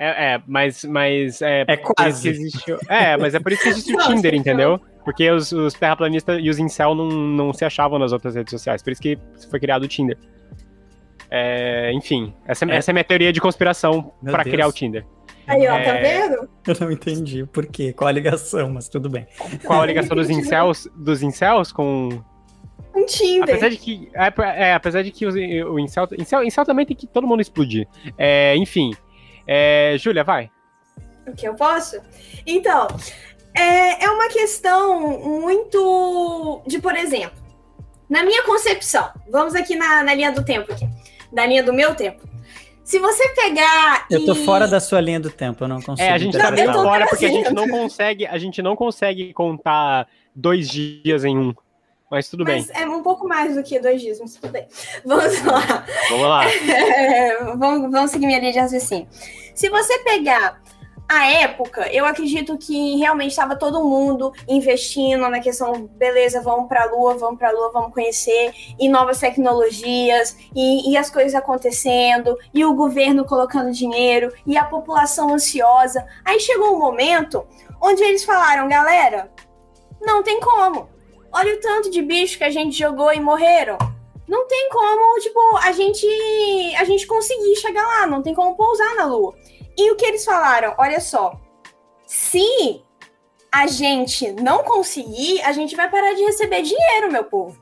A: É, é, mas, mas é,
C: É
A: por isso
C: quase.
A: que existe. o- É, mas é por isso que existe o Tinder, entendeu? Porque os, os terraplanistas e os incel não, não se achavam nas outras redes sociais. Por isso que foi criado o Tinder. É, enfim, essa,
C: É.
A: essa é a minha teoria de conspiração
C: Deus.
A: criar o Tinder.
D: Aí, ó, tá
A: É.
D: vendo?
C: Eu não entendi por quê, qual a ligação, mas tudo bem.
A: Qual a ligação dos incels, dos incels com.
D: Um Tinder.
A: Apesar de que. É, é, apesar de que os- o incel, incel. Incel também tem que todo mundo explodir. É, enfim. É, Júlia, vai.
D: O que eu posso? Então, é, é uma questão muito de, por exemplo, na minha concepção, vamos aqui na, na linha do tempo aqui, da linha do meu tempo. Se você pegar
C: Eu tô
D: e-
C: fora da sua linha do tempo, eu não consigo.
A: É, a gente tá meio fora porque a gente não consegue, a gente não consegue contar dois dias em um. Mas tudo bem,
D: Mas é um pouco mais do que dois dias, mas tudo bem. Vamos lá.
A: vamos lá.
D: É, vamos, vamos seguir minha linha de raciocínio. Se você pegar a época, eu acredito que realmente estava todo mundo investindo na questão, beleza, vamos para a Lua, vamos para a Lua, vamos conhecer, e novas tecnologias, e, e as coisas acontecendo, e o governo colocando dinheiro, e a população ansiosa. Aí chegou um momento onde eles falaram, galera, não tem como. Olha o tanto de bicho que a gente jogou e morreram não tem como, tipo, a gente a gente conseguir chegar lá, não tem como pousar na Lua. E o que eles falaram? Olha só, se a gente não conseguir, a gente vai parar de receber dinheiro, meu povo.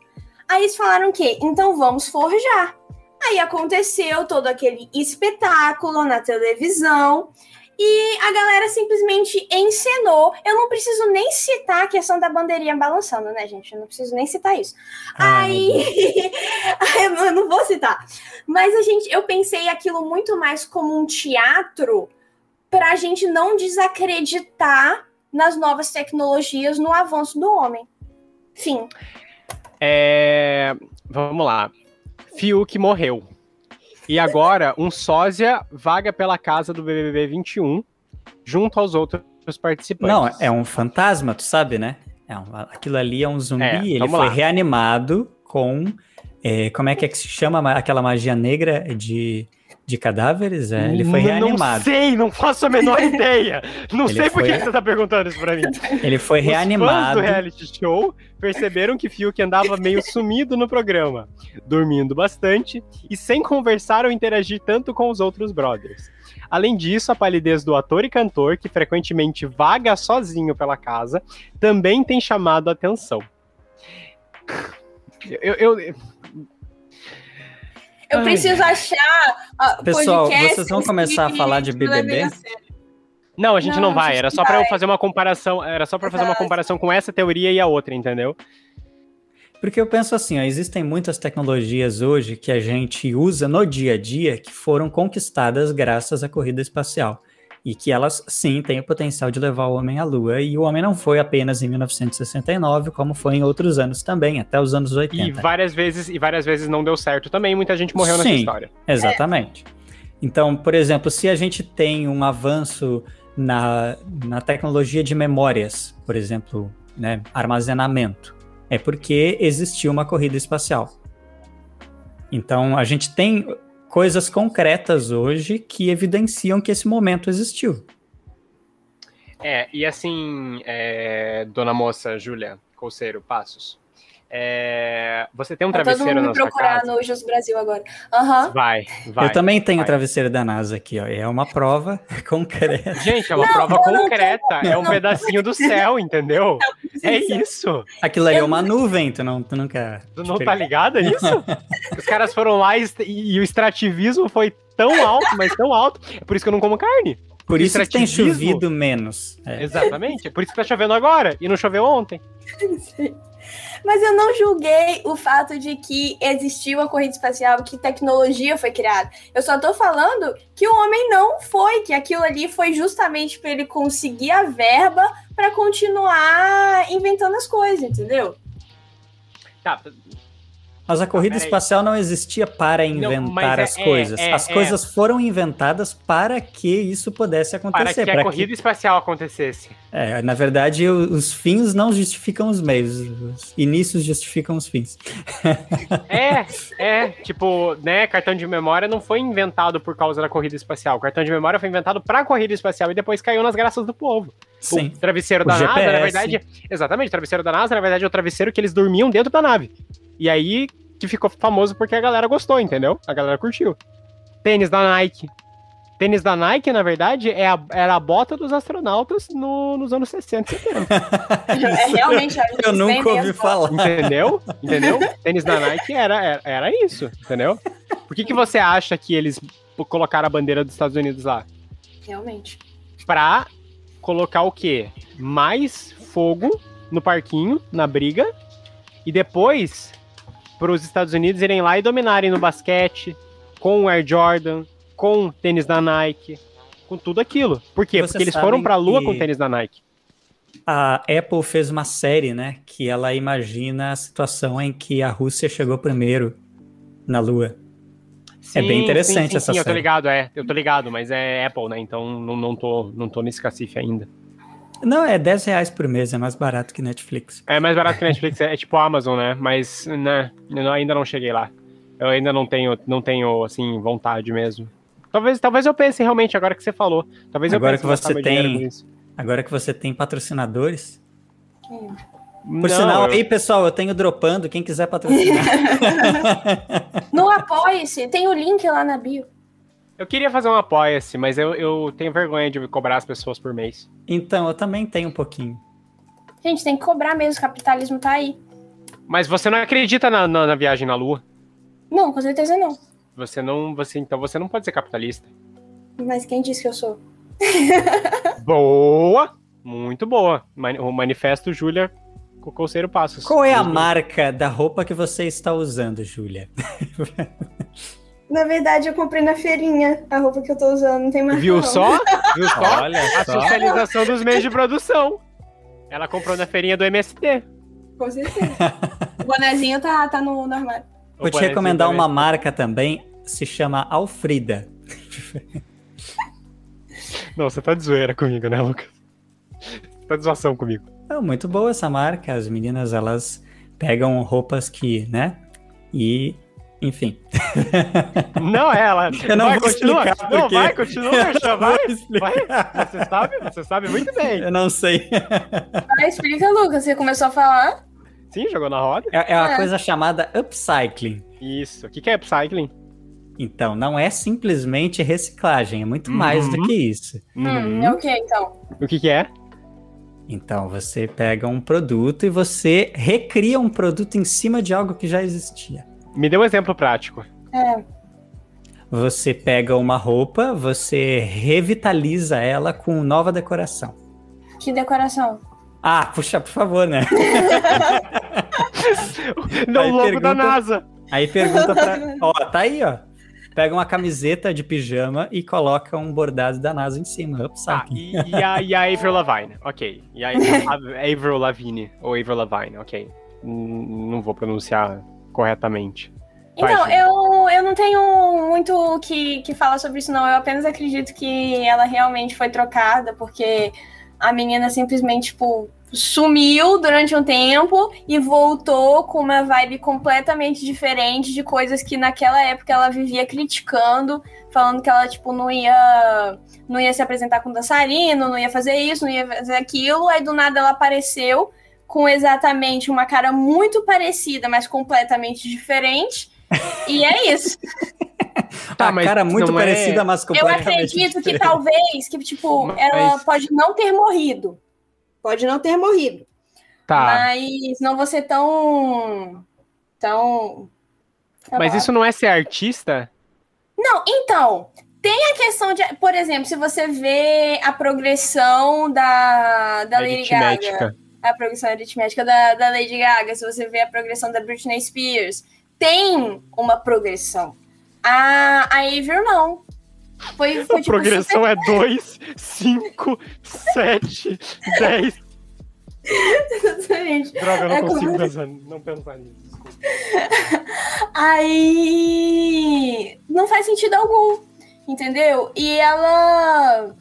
D: Aí eles falaram que, então vamos forjar. Aí aconteceu todo aquele espetáculo na televisão e a galera simplesmente encenou. Eu não preciso nem citar a questão da bandeirinha balançando, né, gente? Eu não preciso nem citar isso.
C: Ai,
D: Aí, Ai, eu não- eu não vou citar. Mas a gente, eu pensei aquilo muito mais como um teatro para a gente não desacreditar nas novas tecnologias, no avanço do homem. Fim.
A: É, vamos lá. Fiuk morreu. E agora um sósia vaga pela casa do BBB 21 junto aos outros participantes.
C: Não, é um fantasma, tu sabe, né? É um- aquilo ali é um zumbi,
A: É,
C: ele foi
A: lá.
C: reanimado com. é, como é que, é que se chama ma- aquela magia negra de, de cadáveres? É, ele foi
A: Não
C: reanimado.
A: sei, não faço a menor ideia. Não
C: Ele
A: sei por que você tá perguntando isso pra mim.
C: Ele foi
A: Os fãs
C: reanimado.
A: do reality show perceberam que Fiuk andava meio sumido no programa, dormindo bastante e sem conversar ou interagir tanto com os outros brothers. Além disso, a palidez do ator e cantor, que frequentemente vaga sozinho pela casa, também tem chamado a atenção. Eu, eu- eu- Ai.
D: preciso achar.
C: Pessoal, vocês vão começar a falar de BBB?
A: Não, a gente não,
D: Não,
A: vai.
D: gente
A: Era só pra eu fazer uma comparação. Era só pra fazer uma comparação com essa teoria e a outra, entendeu?
C: Porque eu penso assim, ó, existem muitas tecnologias hoje que a gente usa no dia a dia que foram conquistadas graças à corrida espacial. E que elas, sim, têm o potencial de levar o homem à Lua. E o homem não foi apenas em 1969, como foi em outros anos também, até os anos
A: E
C: 80.
A: várias vezes e várias vezes não deu certo também. Muita gente morreu nessa
C: Sim.
A: história.
C: Exatamente. Então, por exemplo, se a gente tem um avanço na, na tecnologia de memórias, por exemplo, né, armazenamento, é porque existiu uma corrida espacial. Então a gente tem coisas concretas hoje que evidenciam que esse momento existiu.
A: É, e assim, é, dona moça Júlia Colseiro Passos, é, você tem um
D: Tá todo
A: travesseiro
D: mundo
A: na
D: me
A: sua
D: procurar
A: casa?
D: no Jus Brasil agora. Aham.
A: Vai, vai.
C: Eu também tenho o
A: vai.
C: travesseiro da NASA aqui, ó. É uma prova concreta.
A: Gente, é uma
D: Não,
A: prova
D: não
A: concreta, é um
D: não.
A: pedacinho do céu, entendeu? É isso.
C: Aquilo ali é uma nuvem, tu, não, tu nunca.
A: Tu não tá ligado nisso? Os caras foram lá e, e o extrativismo foi tão alto, mas tão alto. É por isso que eu não como carne.
C: Por isso que tem chovido menos. É.
A: Exatamente. É por isso que tá chovendo agora e não choveu ontem.
D: Mas eu não julguei o fato de que existiu a corrida espacial, que tecnologia foi criada. Eu só tô falando que o homem não foi, que aquilo ali foi justamente para ele conseguir a verba para continuar inventando as coisas, entendeu?
A: Tá,
C: Mas a corrida espacial não existia para
A: Não,
C: inventar
A: mas é-
C: as
A: é,
C: coisas.
A: é,
C: as
A: é.
C: coisas foram inventadas para que isso pudesse
A: para
C: acontecer.
A: que a
C: para
A: corrida espacial acontecesse.
C: É, na verdade, os fins não justificam os meios. Os inícios justificam os fins.
A: É, é, tipo, né, cartão de memória não foi inventado por causa da corrida espacial. O cartão de memória foi inventado pra corrida espacial e depois caiu nas graças do povo.
C: Sim.
A: O travesseiro
C: O
A: da NASA, na
C: GPS.
A: verdade. Exatamente, o travesseiro da NASA, na verdade, é o travesseiro que eles dormiam dentro da nave. E aí que ficou famoso porque a galera gostou, entendeu? A galera curtiu. Tênis da Nike. Tênis da Nike, na verdade, é a- era a bota dos astronautas no- nos anos 60 e 70.
D: É realmente.
C: Eu nunca ouvi falar.
A: Entendeu? Entendeu? Tênis da Nike era, era, era isso, entendeu? Por que, que você acha que eles colocaram a bandeira dos Estados Unidos lá?
D: Realmente.
A: Pra colocar o quê? Mais fogo no parquinho, na briga, e depois para os Estados Unidos irem lá e dominarem no basquete, com o Air Jordan, com o tênis da Nike, com tudo aquilo. Por quê?
C: Vocês
A: Porque eles foram pra lua
C: que-
A: com o tênis da Nike.
C: A Apple fez uma série, né? Que ela imagina a situação em que a Rússia chegou primeiro na Lua. É bem interessante
A: sim,
C: essa
A: sim, eu tô
C: série.
A: ligado, é. Eu tô ligado, mas é Apple, né? Então não, não, tô, não tô nesse cacife ainda.
C: Não, é 10 reais por mês, é mais barato que Netflix.
A: É mais barato que Netflix, é, é tipo Amazon, né? Mas, né, eu não- ainda não cheguei lá. Eu ainda não tenho, não tenho, assim, vontade mesmo. Talvez, talvez eu pense realmente, agora que você falou. Talvez eu
C: Agora
A: pense
C: que você tem-. Agora que você tem patrocinadores.
A: Não,
C: Por sinal,
A: eu-
C: ei pessoal, eu tenho dropando, quem quiser patrocinar.
D: No Apoie-se, tem o link lá na bio.
A: Eu queria fazer um apoia-se, mas eu, eu tenho vergonha de cobrar as pessoas por mês.
C: então, eu também tenho um pouquinho.
D: Gente, tem que cobrar mesmo, o capitalismo tá aí.
A: Mas você não acredita na, na, na viagem na Lua?
D: Não, com certeza não.
A: Você não. Você, então você não pode ser capitalista.
D: Mas quem disse que eu sou?
A: Boa! Muito boa. O manifesto Júlia Cococeiro Passos.
C: Qual é a marca da roupa que você está usando, Júlia?
D: Na verdade, eu comprei na feirinha a roupa que eu tô usando, não tem mais
A: Viu
D: não.
A: só? Viu só?
C: Olha
A: A
C: só.
A: socialização dos meios de produção. Ela comprou na feirinha do MST.
D: Com certeza. o bonezinho tá, tá no, no armário.
C: Vou te recomendar uma marca também, se chama Alfrida.
A: Não, você tá de zoeira comigo, né, Lucas? Você tá de zoação comigo.
C: É muito boa essa marca. As meninas, elas pegam roupas que, né? E, enfim.
A: Não, é ela.
C: Eu não
A: vai,
C: vou
A: continua.
C: explicar
A: Não,
C: porque-
A: vai, continua, Merchan, vai. Vai. Você sabe? Você sabe muito bem.
C: Eu não sei.
D: Ah, explica, Lucas. Você começou a falar.
A: Sim, jogou na roda.
C: É, é uma
D: É.
C: coisa chamada upcycling.
A: Isso. O que que é upcycling?
C: Então, não é simplesmente reciclagem, é muito mais do
A: Uhum.
C: que isso.
D: Hum,
A: Uhum.
D: é o que então?
A: O que que é?
C: Então, você pega um produto e você recria um produto em cima de algo que já existia.
A: Me dê um exemplo prático.
D: É.
C: Você pega uma roupa, você revitaliza ela com nova decoração.
D: Que decoração.
C: Ah, puxa, por favor, né?
A: Não,
C: Aí
A: o logo
C: pergunta-
A: da NASA.
C: Aí pergunta pra. Ó, tá aí, ó. Pega uma camiseta de pijama e coloca um bordado da NASA em cima.
A: Ah, e, e a, e a Avril Lavigne, ok. E a, a Avril Lavigne, ou Avril Lavigne, ok. Não vou pronunciar corretamente.
D: Então, eu, eu não tenho muito o que, que falar sobre isso, não. Eu apenas acredito que ela realmente foi trocada, porque a menina simplesmente, tipo, sumiu durante um tempo e voltou com uma vibe completamente diferente de coisas que naquela época ela vivia criticando, falando que ela tipo não ia não ia se apresentar com dançarino, não ia fazer isso, não ia fazer aquilo, aí do nada ela apareceu com exatamente uma cara muito parecida, mas completamente diferente. e é isso.
A: Tá,
C: a
A: mas
C: cara muito
A: é-
C: parecida, mas
D: Eu
C: completamente
D: acredito que
C: diferente.
D: talvez, que tipo,
A: Mas-
D: ela pode não ter morrido. Pode não ter morrido.
A: Tá.
D: Mas não vou ser tão. tão.
A: Mas isso não é ser artista?
D: Não, então. Tem a questão de. Por exemplo, se você vê a progressão da, da Lady Gaga.
A: Aritmética.
D: A progressão aritmética da, da Lady Gaga, se você vê a progressão da Britney Spears, tem uma progressão. A, a Avril não. Foi, foi
A: A
D: tipo,
A: progressão é 2, 5, 7, 10.
D: super- Exatamente.
A: Droga, eu não
D: É
A: consigo
D: como-
A: pensar, não pensar nisso. Desculpa.
D: Aí não faz sentido algum, entendeu? E ela,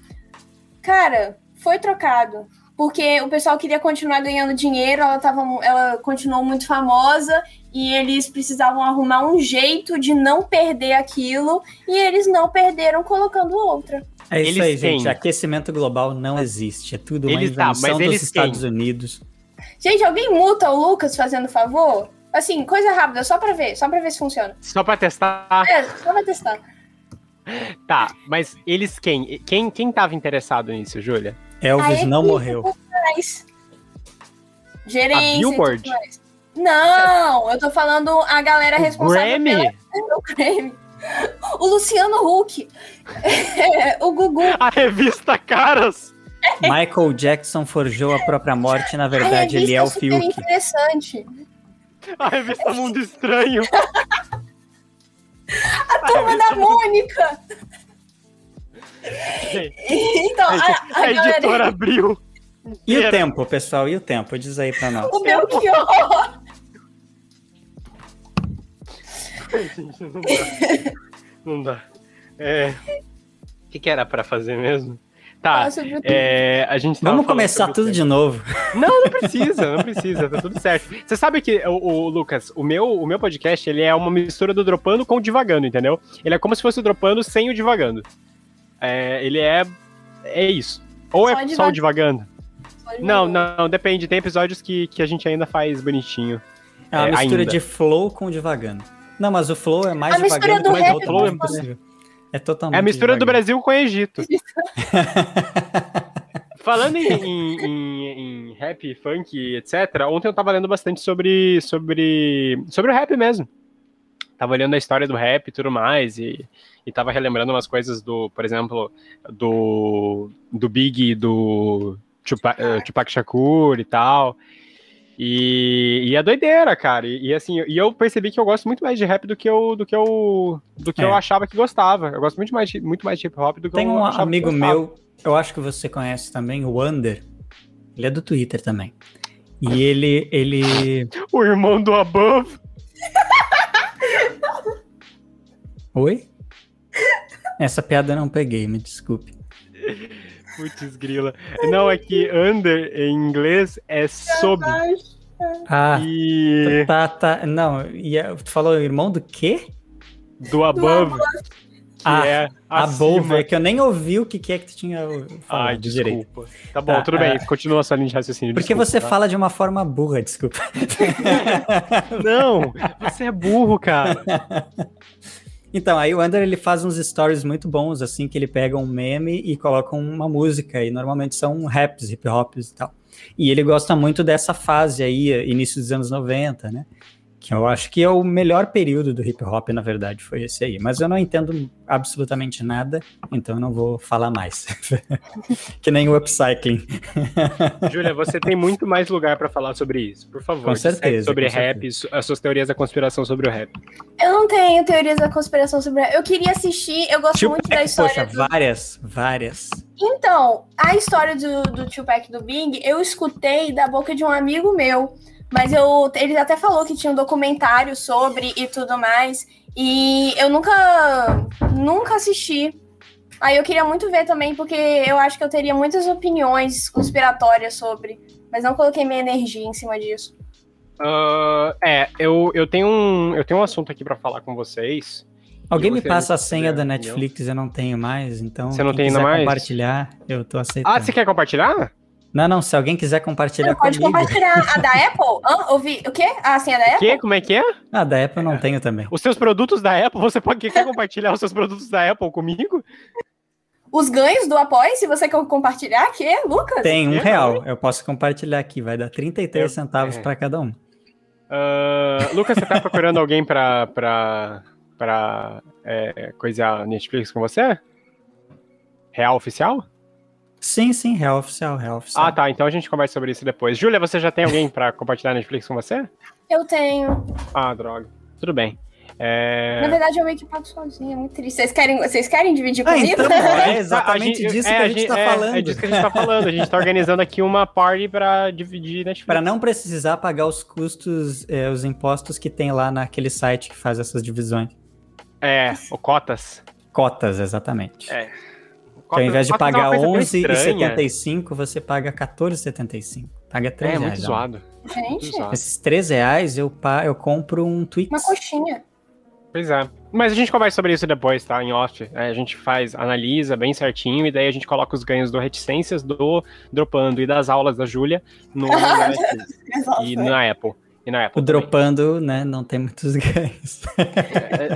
D: cara, foi trocado. Porque o pessoal queria continuar ganhando dinheiro, ela, tava, ela continuou muito famosa e eles precisavam arrumar um jeito de não perder aquilo e eles não perderam colocando outra.
C: É isso
A: Eles
C: aí, gente.
A: têm.
C: Aquecimento global não existe. É tudo uma
A: Eles- tá,
C: invenção
A: mas
C: dos
A: eles
C: Estados
A: têm.
C: Unidos.
D: Gente, alguém multa o Lucas fazendo favor? Assim, coisa rápida, só pra ver, só pra ver se funciona.
A: Só pra testar.
D: É, só pra testar.
A: Tá, mas eles quem? Quem, quem tava interessado nisso, Júlia?
C: Elvis
D: A
C: não morreu.
D: Gerência. e
A: Billboard?
D: Não, eu tô falando a galera
A: O
D: responsável
A: Grammy?
D: pelo Grammy. O Luciano Huck. o Gugu.
A: A revista Caras?
C: Michael Jackson forjou a própria morte. Na verdade,
D: a
C: ele é o Fiuk.
D: interessante.
A: A revista Mundo Estranho?
D: A turma da Mônica. Então, a, a
A: A
D: galera...
A: editora abriu.
C: E o tempo, pessoal? E o tempo? Diz aí pra nós.
D: O Belchior.
A: Gente, não dá. Não dá. É... O que, que era pra fazer mesmo? Tá, é, a gente
C: Vamos começar tudo
A: tempo.
C: de novo.
A: Não, não precisa, não precisa, tá tudo certo. Você sabe que, o, o Lucas, o meu, o meu podcast, ele é uma mistura do Dropando com o Divagando, entendeu? Ele é como se fosse o Dropando sem o Divagando. É, ele é, é isso. Ou
D: Só
A: é só
D: diva-
A: o Divagando? Não, não, depende. Tem episódios que, que a gente ainda faz bonitinho.
C: É uma
A: É,
C: mistura
A: ainda.
C: de flow com devagando. Não, mas o flow é mais
D: A do
C: que o outro
A: é
C: é
A: muito
C: possível. É totalmente
A: É a mistura do. Brasil com o Egito. Falando em, em- em- em rap, funk, etc., ontem eu tava lendo bastante sobre, sobre, sobre o rap mesmo. Tava olhando a história do rap e tudo mais, e, e tava relembrando umas coisas do, por exemplo, do, do Big do Tupac, eh, Tupac Shakur e tal. E, e é doideira, cara. E, e assim, e eu percebi que eu gosto muito mais de rap do que eu, do que eu, do que
C: É.
A: eu achava que gostava. Eu gosto muito mais, de- muito mais de hip hop do que
C: Tem
A: eu
C: um
A: achava que
C: amigo
A: gostava.
C: meu, eu acho que você conhece também, o Under. Ele é do Twitter também. E ele, ele.
A: O irmão do Above.
C: Oi? Essa piada eu não peguei, me desculpe.
A: Putz, grila. Não, é que under em inglês é sob.
C: Ah,
A: E
C: tá, tá. Não, e é- tu falou irmão do quê?
A: do above, que
C: Ah,
A: é
C: Above, é que eu nem ouvi o que que é que tu tinha falado
A: Ai,
C: de direito.
A: desculpa. Tá bom,
C: Tá,
A: tudo bem. Continua a sua linha de raciocínio.
C: Porque
A: desculpa,
C: você
A: tá?
C: fala de uma forma burra, desculpa.
A: Não, você é burro, cara.
C: Então, aí o Under ele faz uns stories muito bons, assim, que ele pega um meme e coloca uma música, e normalmente são raps, hip hops e tal. E ele gosta muito dessa fase aí, início dos anos 90, né? Que eu acho que é o melhor período do hip hop, na verdade, foi esse aí. Mas eu não entendo absolutamente nada, então eu não vou falar mais. que nem o upcycling.
A: Júlia, você tem muito mais lugar pra falar sobre isso. Por favor,
C: Com certeza,
A: sobre
C: com
A: rap, su- as suas teorias da conspiração sobre o rap.
D: Eu não tenho teorias da conspiração sobre. Eu queria assistir, eu gosto muito da história.
C: poxa,
D: do-
C: várias, várias.
D: Então, a história do, do Tupac do Bing, eu escutei da boca de um amigo meu. Mas eu, ele até falou que tinha um documentário sobre e tudo mais. E eu nunca, nunca assisti. Aí eu queria muito ver também, porque eu acho que eu teria muitas opiniões conspiratórias sobre. mas não coloquei minha energia em cima disso.
A: Ah, é, eu, eu, tenho um, eu tenho um assunto aqui pra falar com vocês.
C: Alguém me passa a senha da Netflix, eu não tenho mais, então.
A: Você não
C: quem
A: tem ainda mais?
C: compartilhar, eu tô aceitando.
A: Ah, você quer compartilhar?
C: Não, não, se alguém quiser compartilhar
D: Você pode
C: comigo.
D: compartilhar a da Apple? Hã? Ouvi. O quê? Ah, sim, a da
A: O
D: Apple?
A: quê? Como é que é?
C: Ah, da Apple eu não tenho também.
A: Os seus produtos da Apple, você pode quer compartilhar os seus produtos da Apple comigo?
D: Os ganhos do Apoia, se você quer compartilhar, que, Lucas?
C: Tem um real, eu posso compartilhar aqui, vai dar 33
A: Eu-
C: centavos
A: é.
C: pra cada um.
A: Ah, Lucas, você tá procurando alguém pra, pra, pra é, coisar Netflix com você? Real oficial?
C: Sim, sim, real oficial, real oficial.
A: Ah, tá. Então a gente conversa sobre isso depois. Júlia, você já tem alguém pra compartilhar Netflix com você?
D: Eu tenho.
A: Ah, droga. Tudo bem. É...
D: Na verdade, eu meio que pago sozinha, é muito triste. Vocês querem, vocês querem dividir
C: Ah,
D: comigo?
C: então, é exatamente
A: gente-
C: disso
A: é,
C: que a gente tá
A: é,
C: falando.
A: É disso que a gente tá falando. A gente tá organizando aqui uma party pra dividir Netflix.
C: Para não precisar pagar os custos, é, os impostos que tem lá naquele site que faz essas divisões.
A: É, o Cotas.
C: Cotas, exatamente.
A: É.
C: Ao invés de
A: é
C: pagar
A: coisa tão estranha.
C: 11,75, você paga 14,75. Paga 3
A: É,
C: reais.
A: muito
C: ó.
A: zoado.
D: Gente,
A: Muito.
C: Esses 3 reais eu, pa- eu compro um Twix.
D: uma coxinha.
A: Pois é. Mas a gente conversa sobre isso depois, tá? Em off. É, a gente faz, analisa bem certinho, e daí a gente coloca os ganhos do Reticências, do Dropando e das aulas da Júlia no, Netflix e na Apple. E na Apple
C: O
A: também.
C: dropando, né, não tem muitos ganhos.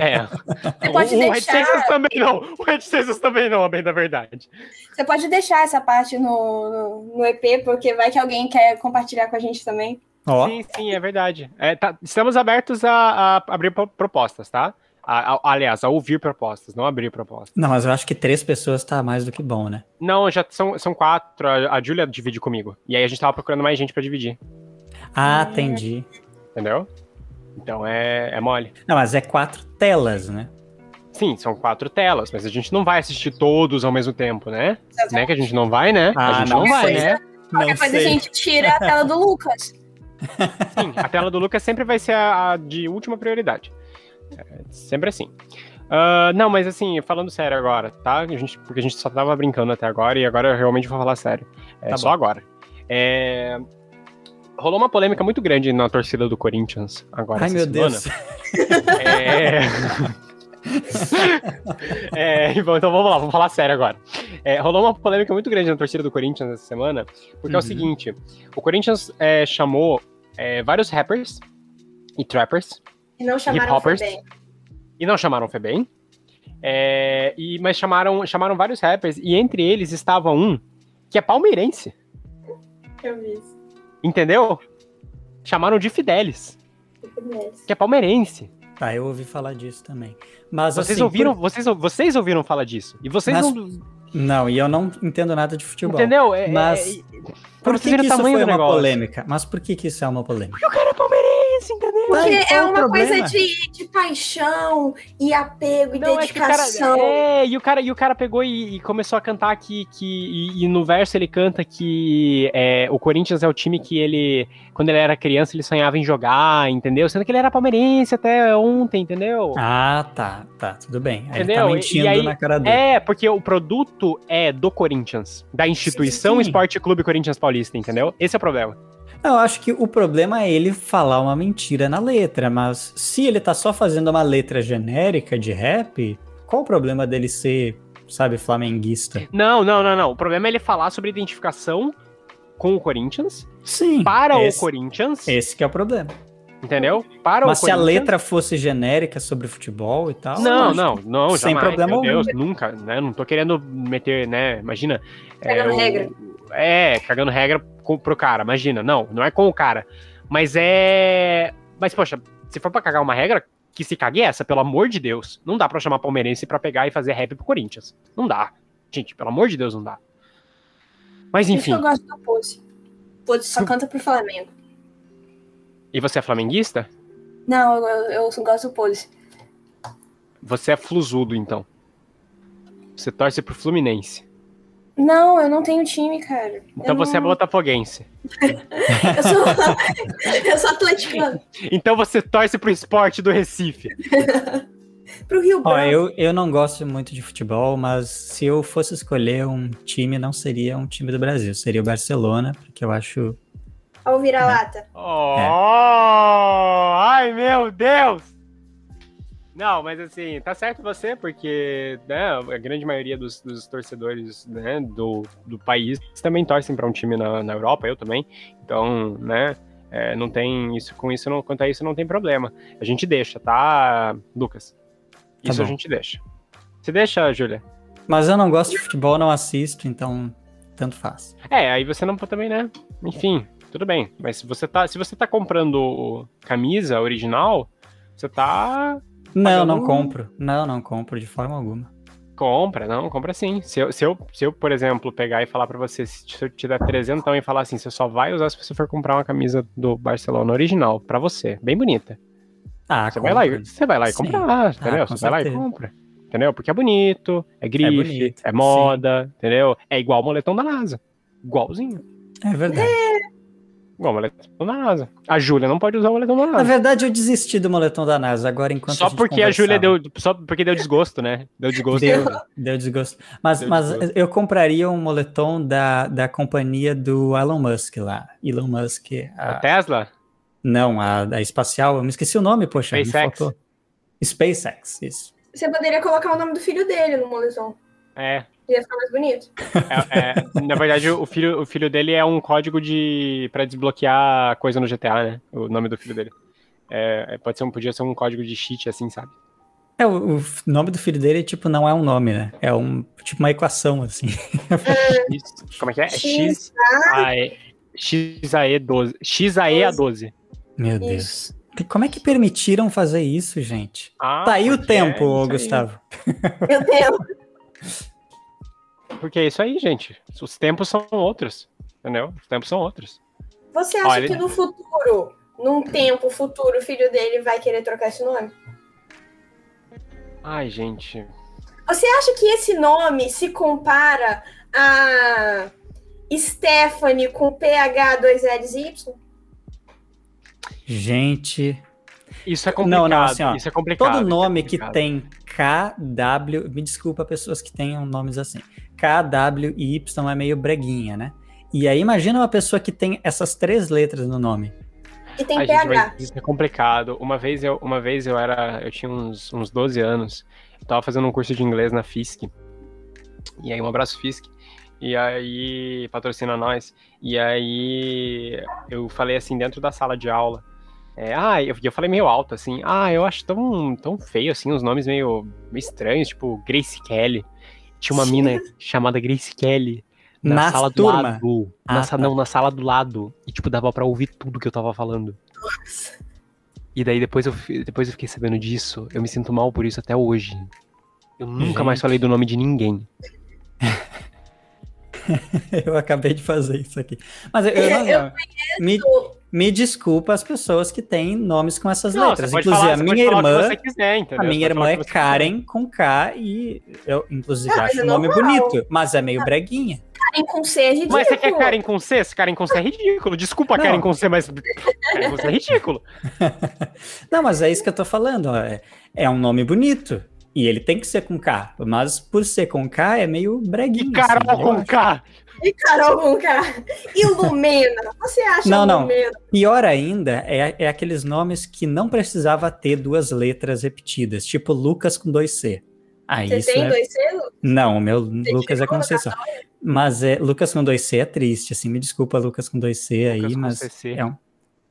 A: É. é.
D: Você pode
A: o, o
D: deixar-
A: Reticências também não. O Reticências também não, bem da verdade.
D: Você pode deixar essa parte no, no, no EP, porque vai que alguém quer compartilhar com a gente também.
C: Ó,
A: Sim, sim, é verdade. É, tá- estamos abertos a, a abrir pro- propostas, tá? A- a- aliás, a ouvir propostas, não abrir propostas.
C: não, mas eu acho que três pessoas tá mais do que bom, né?
A: Não, já são, são quatro. A, a Júlia divide comigo. E aí a gente tava procurando mais gente pra dividir.
C: Ah, entendi.
A: Entendeu? Então é, é mole.
C: Não, mas é quatro telas, né?
A: Sim, são quatro telas, mas a gente não vai assistir todos ao mesmo tempo, né? Né que a gente não vai, né? a
C: Ah,
A: gente
C: não
A: não, vai,
C: sei.
A: né?
C: Não
D: Depois a
C: sei.
D: gente tira a tela do Lucas.
A: Sim, a tela do Lucas sempre vai ser a, a de última prioridade. É, sempre assim. Ah, não, mas assim, falando sério agora, tá? A gente, porque a gente só tava brincando até agora e agora eu realmente vou falar sério. É
C: Tá
A: só
C: bom.
A: agora. É, Rolou uma polêmica muito grande na torcida do Corinthians agora.
C: Ai,
A: essa
C: meu
A: semana.
C: Deus.
A: É... É, bom, então vamos lá, vamos falar sério agora. É, rolou uma polêmica muito grande na torcida do Corinthians essa semana, porque é o
C: Uhum.
A: seguinte: o Corinthians é, chamou é, vários rappers e trappers
D: E não chamaram. Febem.
A: e não chamaram Febem, é, e, mas chamaram, chamaram vários rappers, e entre eles estava um que é palmeirense,
D: Eu vi isso.
A: Entendeu? Chamaram de Fidelis, que é palmeirense.
C: Tá, eu ouvi falar disso também. Mas
A: Vocês
C: assim,
A: ouviram,
C: por-
A: vocês, vocês ouviram falar disso? E vocês
C: Mas-
A: não.
C: Não, e eu não entendo nada de futebol.
A: Entendeu? É-
C: Mas
A: é-
C: Por
A: vocês
C: que, que isso foi uma
A: negócio.
C: polêmica? Mas por que, que isso é uma polêmica?
A: o cara é palmeirense, entendeu?
D: Porque é uma
C: problema?
D: coisa de, de paixão e apego e
A: Não, é que o cara,
D: dedicação.
A: é, e o cara, e o cara pegou e, e começou a cantar que, que e, e no verso ele canta que é, o Corinthians é o time que ele, quando ele era criança, ele sonhava em jogar, entendeu? Sendo que ele era palmeirense até ontem, entendeu?
C: Ah, tá, tá, tudo bem. Aí Ele
A: Entendeu?
C: tá mentindo
A: e aí-
C: na cara dele.
A: É, porque o produto é do Corinthians, da instituição
C: Sim.
A: Esporte Clube Corinthians Paulista, entendeu? Esse é o problema.
C: Eu acho que o problema é ele falar uma mentira na letra, mas se ele tá só fazendo uma letra genérica de rap, qual o problema dele ser, sabe, flamenguista?
A: Não, não, não, não. O problema é ele falar sobre identificação com o Corinthians,
C: Sim.
A: para
C: esse,
A: o Corinthians,
C: Esse que é o problema.
A: entendeu? Para
C: Mas
A: o
C: se a letra fosse genérica sobre futebol e tal.
A: Não, não, não,
C: sem
A: jamais,
C: problema
A: meu
C: algum.
A: Deus, nunca, né? Não tô querendo meter, né? Imagina.
D: Cagando
A: o-
D: regra.
A: É, cagando regra com, pro cara, imagina. Não, não é com o cara. Mas é. Mas, poxa, se for pra cagar uma regra, que se cague essa, pelo amor de Deus. Não dá pra chamar palmeirense pra pegar e fazer rap pro Corinthians. Não dá. Gente, pelo amor de Deus, não dá. Mas enfim.
D: eu gosto do Pose. Pose só canta pro Flamengo.
A: E você é flamenguista?
D: Não, eu, eu gosto do Pose.
A: Você é flusudo, então. Você torce pro Fluminense.
D: Não, eu não tenho time, cara.
A: Então
D: Eu
A: você é
D: não-
A: botafoguense.
D: Eu sou, eu sou atleticano.
A: Então você torce pro esporte do Recife.
D: Pro Rio
C: Ó,
D: Branco.
C: eu, eu não gosto muito de futebol, mas se eu fosse escolher um time, não seria um time do Brasil, seria o Barcelona, porque eu acho
D: Ao vira-lata.
A: Oh,
C: É.
A: ai meu Deus! Não, mas assim, tá certo você, porque né, a grande maioria dos, dos torcedores né, do, do país também torcem pra um time na, na Europa, eu também. Então, né, é, não tem isso, com isso, não, quanto a isso, não tem problema. A gente deixa, tá, Lucas?
C: Tá
A: Isso
C: bom.
A: a gente deixa. Você deixa, Júlia?
C: Mas eu não gosto de futebol, não assisto, então tanto faz.
A: É, aí você não também, né? Enfim, tudo bem. Mas se você tá, se você tá comprando camisa original, você tá
C: Não, não compro. Não, não compro de forma alguma.
A: Compra, não, compra sim. Se eu, se eu, se eu por exemplo, pegar e falar pra você, se eu te der 300 e falar assim, você só vai usar se você for comprar uma camisa do Barcelona original, pra você, bem bonita.
C: Ah,
A: Você vai lá, e- você vai lá e
C: Sim.
A: compra, entendeu?
C: Ah, com
A: você vai lá e
C: certeza.
A: compra. Entendeu? Porque é bonito, é grife, é,
C: bonito, sim.
A: moda, entendeu? É igual o moletom da NASA. Igualzinho.
C: É verdade.
A: Igual o moletom da NASA. A Júlia não pode usar o moletom da
C: Na
A: NASA.
C: verdade, eu desisti do moletom da NASA. Agora, enquanto
A: Só
C: a gente
A: porque a Júlia deu. Só porque deu desgosto, né? Deu desgosto.
C: Deu, deu desgosto. Mas,
A: Deu
C: mas
A: desgosto.
C: eu compraria um moletom da, da companhia do Elon Musk lá. Elon Musk.
A: A
C: A,
A: Tesla?
C: não, a, a espacial. Eu me esqueci o nome, poxa. me
A: SpaceX.
C: faltou. SpaceX, isso.
D: Você poderia colocar o nome do filho dele no moletom.
A: É.
D: Ia ficar mais bonito.
A: É, é, na verdade, o filho, o filho dele é um código de para desbloquear coisa no GTA, né? O nome do filho dele. É, é, pode ser um, podia ser um código de cheat, assim, sabe?
C: É, o, o nome do filho dele, tipo, não é um nome, né? É um, tipo uma equação, assim.
A: X- como é que é? É X AE, XAE 12. XAE a 12.
C: Meu Deus. Como é que permitiram fazer isso, gente?
A: Ah,
C: tá aí o
A: porque
C: tempo,
A: é.
C: Gustavo.
D: Meu Deus.
A: Porque é isso aí, gente. Os tempos são outros. Entendeu? Os tempos são outros.
D: Você acha
A: Olha-
D: que no futuro, num tempo futuro, o filho dele vai querer trocar esse nome?
A: Ai, gente.
D: Você acha que esse nome se compara a Stephanie com PH 2 L's Y?
C: Gente,
A: Isso é
C: Não,
A: complicado.
C: não, assim, ó,
A: isso é complicado.
C: todo
A: é
C: nome que
A: complicado.
C: tem KW, me desculpa pessoas que tenham nomes assim, KW e Y é meio breguinha, né? E aí imagina uma pessoa que tem essas três letras no nome.
D: E tem
A: Ai, gente,
D: PH.
A: mas isso é complicado. Uma vez eu, uma vez eu era, eu tinha uns, uns 12 anos, eu tava fazendo um curso de inglês na FISC. E aí, um abraço FISC. E aí, patrocina nós. E aí, eu falei assim, dentro da sala de aula. É, ah, eu, eu falei meio alto, assim. Ah, eu acho tão, tão feio, assim, os nomes meio, meio estranhos, tipo Grace Kelly. Tinha uma mina chamada Grace Kelly na,
C: Na
A: sala
C: turma?
A: do lado.
C: Ah,
A: na,
C: tá.
A: Não, na sala do lado. E, tipo, dava pra ouvir tudo que eu tava falando. E daí, depois eu, depois eu fiquei sabendo disso. Eu me sinto mal por isso até hoje. Eu nunca mais falei do nome de ninguém.
C: Eu acabei de fazer isso aqui. Mas eu, eu não-
D: Eu
C: me, me desculpa as pessoas que têm nomes com essas
A: Não,
C: letras. Inclusive,
A: falar-
C: a minha irmã.
A: quiser, entendeu?
C: A minha irmã
A: falar
C: é
A: o que você
C: Karen com K e eu, inclusive,
D: mas
C: acho
D: é
C: o nome
D: normal.
C: bonito, mas é meio breguinha.
D: Karen com C é ridículo.
A: Mas você quer Karen com C? Esse Karen com C é ridículo. Desculpa,
C: Não.
A: Karen com C, mas Karen com C é ridículo.
C: Não, mas é isso que eu tô falando. É, é um nome bonito. E ele tem que ser com K. Mas por ser com K é meio breguinho.
A: E Carol
C: assim,
A: com
C: acho.
A: K.
D: E Carol com K. E Lumena. Você acha
C: Não, não.
D: Lumena?
C: Pior ainda é, é aqueles nomes que não precisava ter duas letras repetidas, tipo Lucas com dois C. Aí
D: Você
C: isso
D: tem
C: é...
D: dois selos?
C: Não, o meu
D: Você
C: Lucas é C só. Mas é, Lucas com dois C é triste, assim, me desculpa, Lucas com dois C aí,
A: Lucas com
C: mas
A: CC.
C: é um...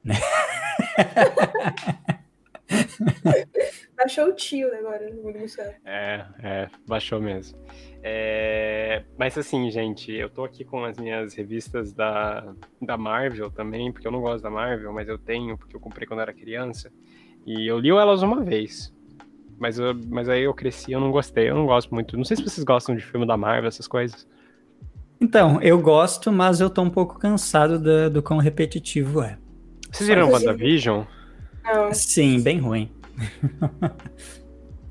D: Achou o tio agora. no Gustavo.
A: É, é, baixou mesmo. É, mas assim, gente, eu tô aqui com as minhas revistas da, da Marvel também, porque eu não gosto da Marvel, mas eu tenho, porque eu comprei quando era criança. E eu li elas uma vez. Mas, eu- mas aí eu cresci, eu não gostei, eu não gosto muito. Não sei se vocês gostam de filme da Marvel, essas coisas.
C: Então, eu gosto, mas eu tô um pouco cansado da- do quão repetitivo é.
A: Vocês viram WandaVision?
D: Não.
C: Sim, bem ruim.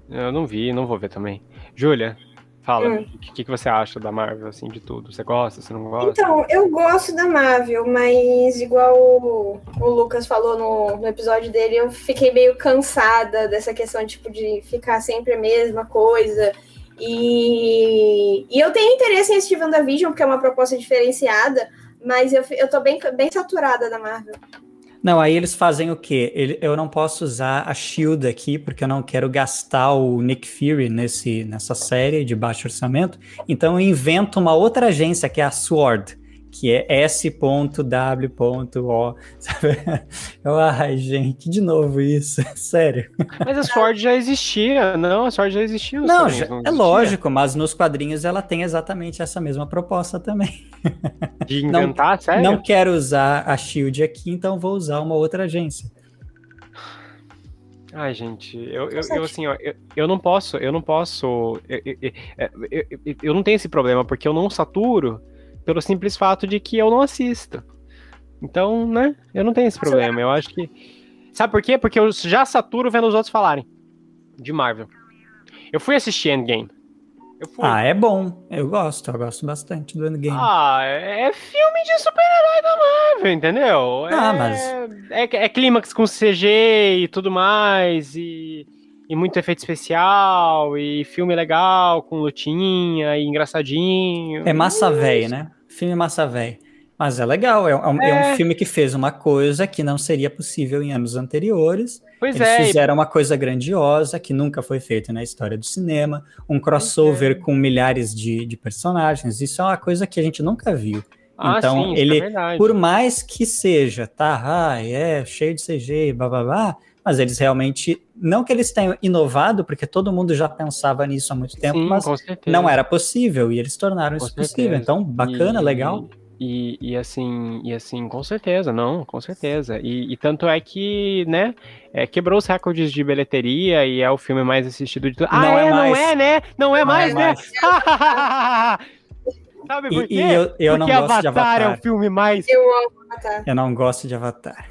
A: Eu não vi, não vou ver também. Júlia, fala,
D: Hum.
A: o que, que você acha da Marvel, assim, de tudo? Você gosta, você não gosta?
D: Então, eu gosto da Marvel, mas igual o, o Lucas falou no, no episódio dele, eu fiquei meio cansada dessa questão, tipo, de ficar sempre a mesma coisa. E, e eu tenho interesse em assistir WandaVision, porque é uma proposta diferenciada, Mas eu, eu tô bem, bem saturada da Marvel.
C: Não, aí eles fazem o quê? Ele- eu não posso usar a Shield aqui, porque eu não quero gastar o Nick Fury nesse, nessa série de baixo orçamento. Então eu invento uma outra agência, que é a Sword, que é S.W.O. sabe? Eu, ai, gente, de novo isso, sério.
A: Mas a Sword já existia, não, a Sword já existia.
C: Não, já- é
A: existia?
C: lógico, mas nos quadrinhos ela tem exatamente essa mesma proposta também.
A: De inventar, sério?
C: Não quero usar a Shield aqui, então vou usar uma outra agência.
A: Ai, gente, eu, eu, eu, assim, ó, eu, eu não posso, eu não posso, eu, eu- eu- eu- eu não tenho esse problema, porque eu não saturo pelo simples fato de que eu não assisto. Então, né, eu não tenho esse problema, eu acho que... Sabe por quê? Porque eu já saturo vendo os outros falarem de Marvel. Eu fui assistir Endgame. Eu fui.
C: Ah, é bom. Eu gosto, eu gosto bastante do Endgame.
A: Ah, é filme de super-herói da Marvel, entendeu?
C: Ah,
A: é,
C: mas-
A: É, é clímax com CG e tudo mais, e, e muito efeito especial, e filme legal, com lutinha, e engraçadinho.
C: É massa velha, né? Filme massa velha. Mas é legal, é, um- é um
A: É.
C: filme que fez uma coisa que não seria possível em anos anteriores.
A: Pois
C: Eles
A: é,
C: fizeram uma coisa grandiosa que nunca foi feita na história do cinema, um crossover
A: é.
C: com milhares de, de personagens. Isso é uma coisa que a gente nunca viu.
A: ah,
C: então,
A: sim,
C: ele-
A: é verdade.
C: Por mais que seja, tá, ah, é cheio de CG, blá blá blá, mas eles realmente, não que eles tenham inovado, porque todo mundo já pensava nisso há muito tempo,
A: Sim,
C: mas não era possível e eles tornaram
A: Com
C: isso possível.
A: certeza.
C: Então, bacana,
A: E-
C: legal.
A: E, e assim, e assim, com certeza, não, com certeza. E, e tanto é que, né, é, quebrou os recordes de bilheteria e é o filme mais assistido de tudo. Ah,
C: Não é
A: é, não
C: mais.
A: é, né? Não é
C: Não
A: mais,
C: é
A: né?
C: mais.
A: Sabe
C: E-
A: por
C: e
A: quê?
C: eu- eu não
A: Porque
C: gosto de
A: Avatar é
C: Avatar.
A: o filme mais.
D: Eu amo Avatar.
C: Eu não gosto de Avatar.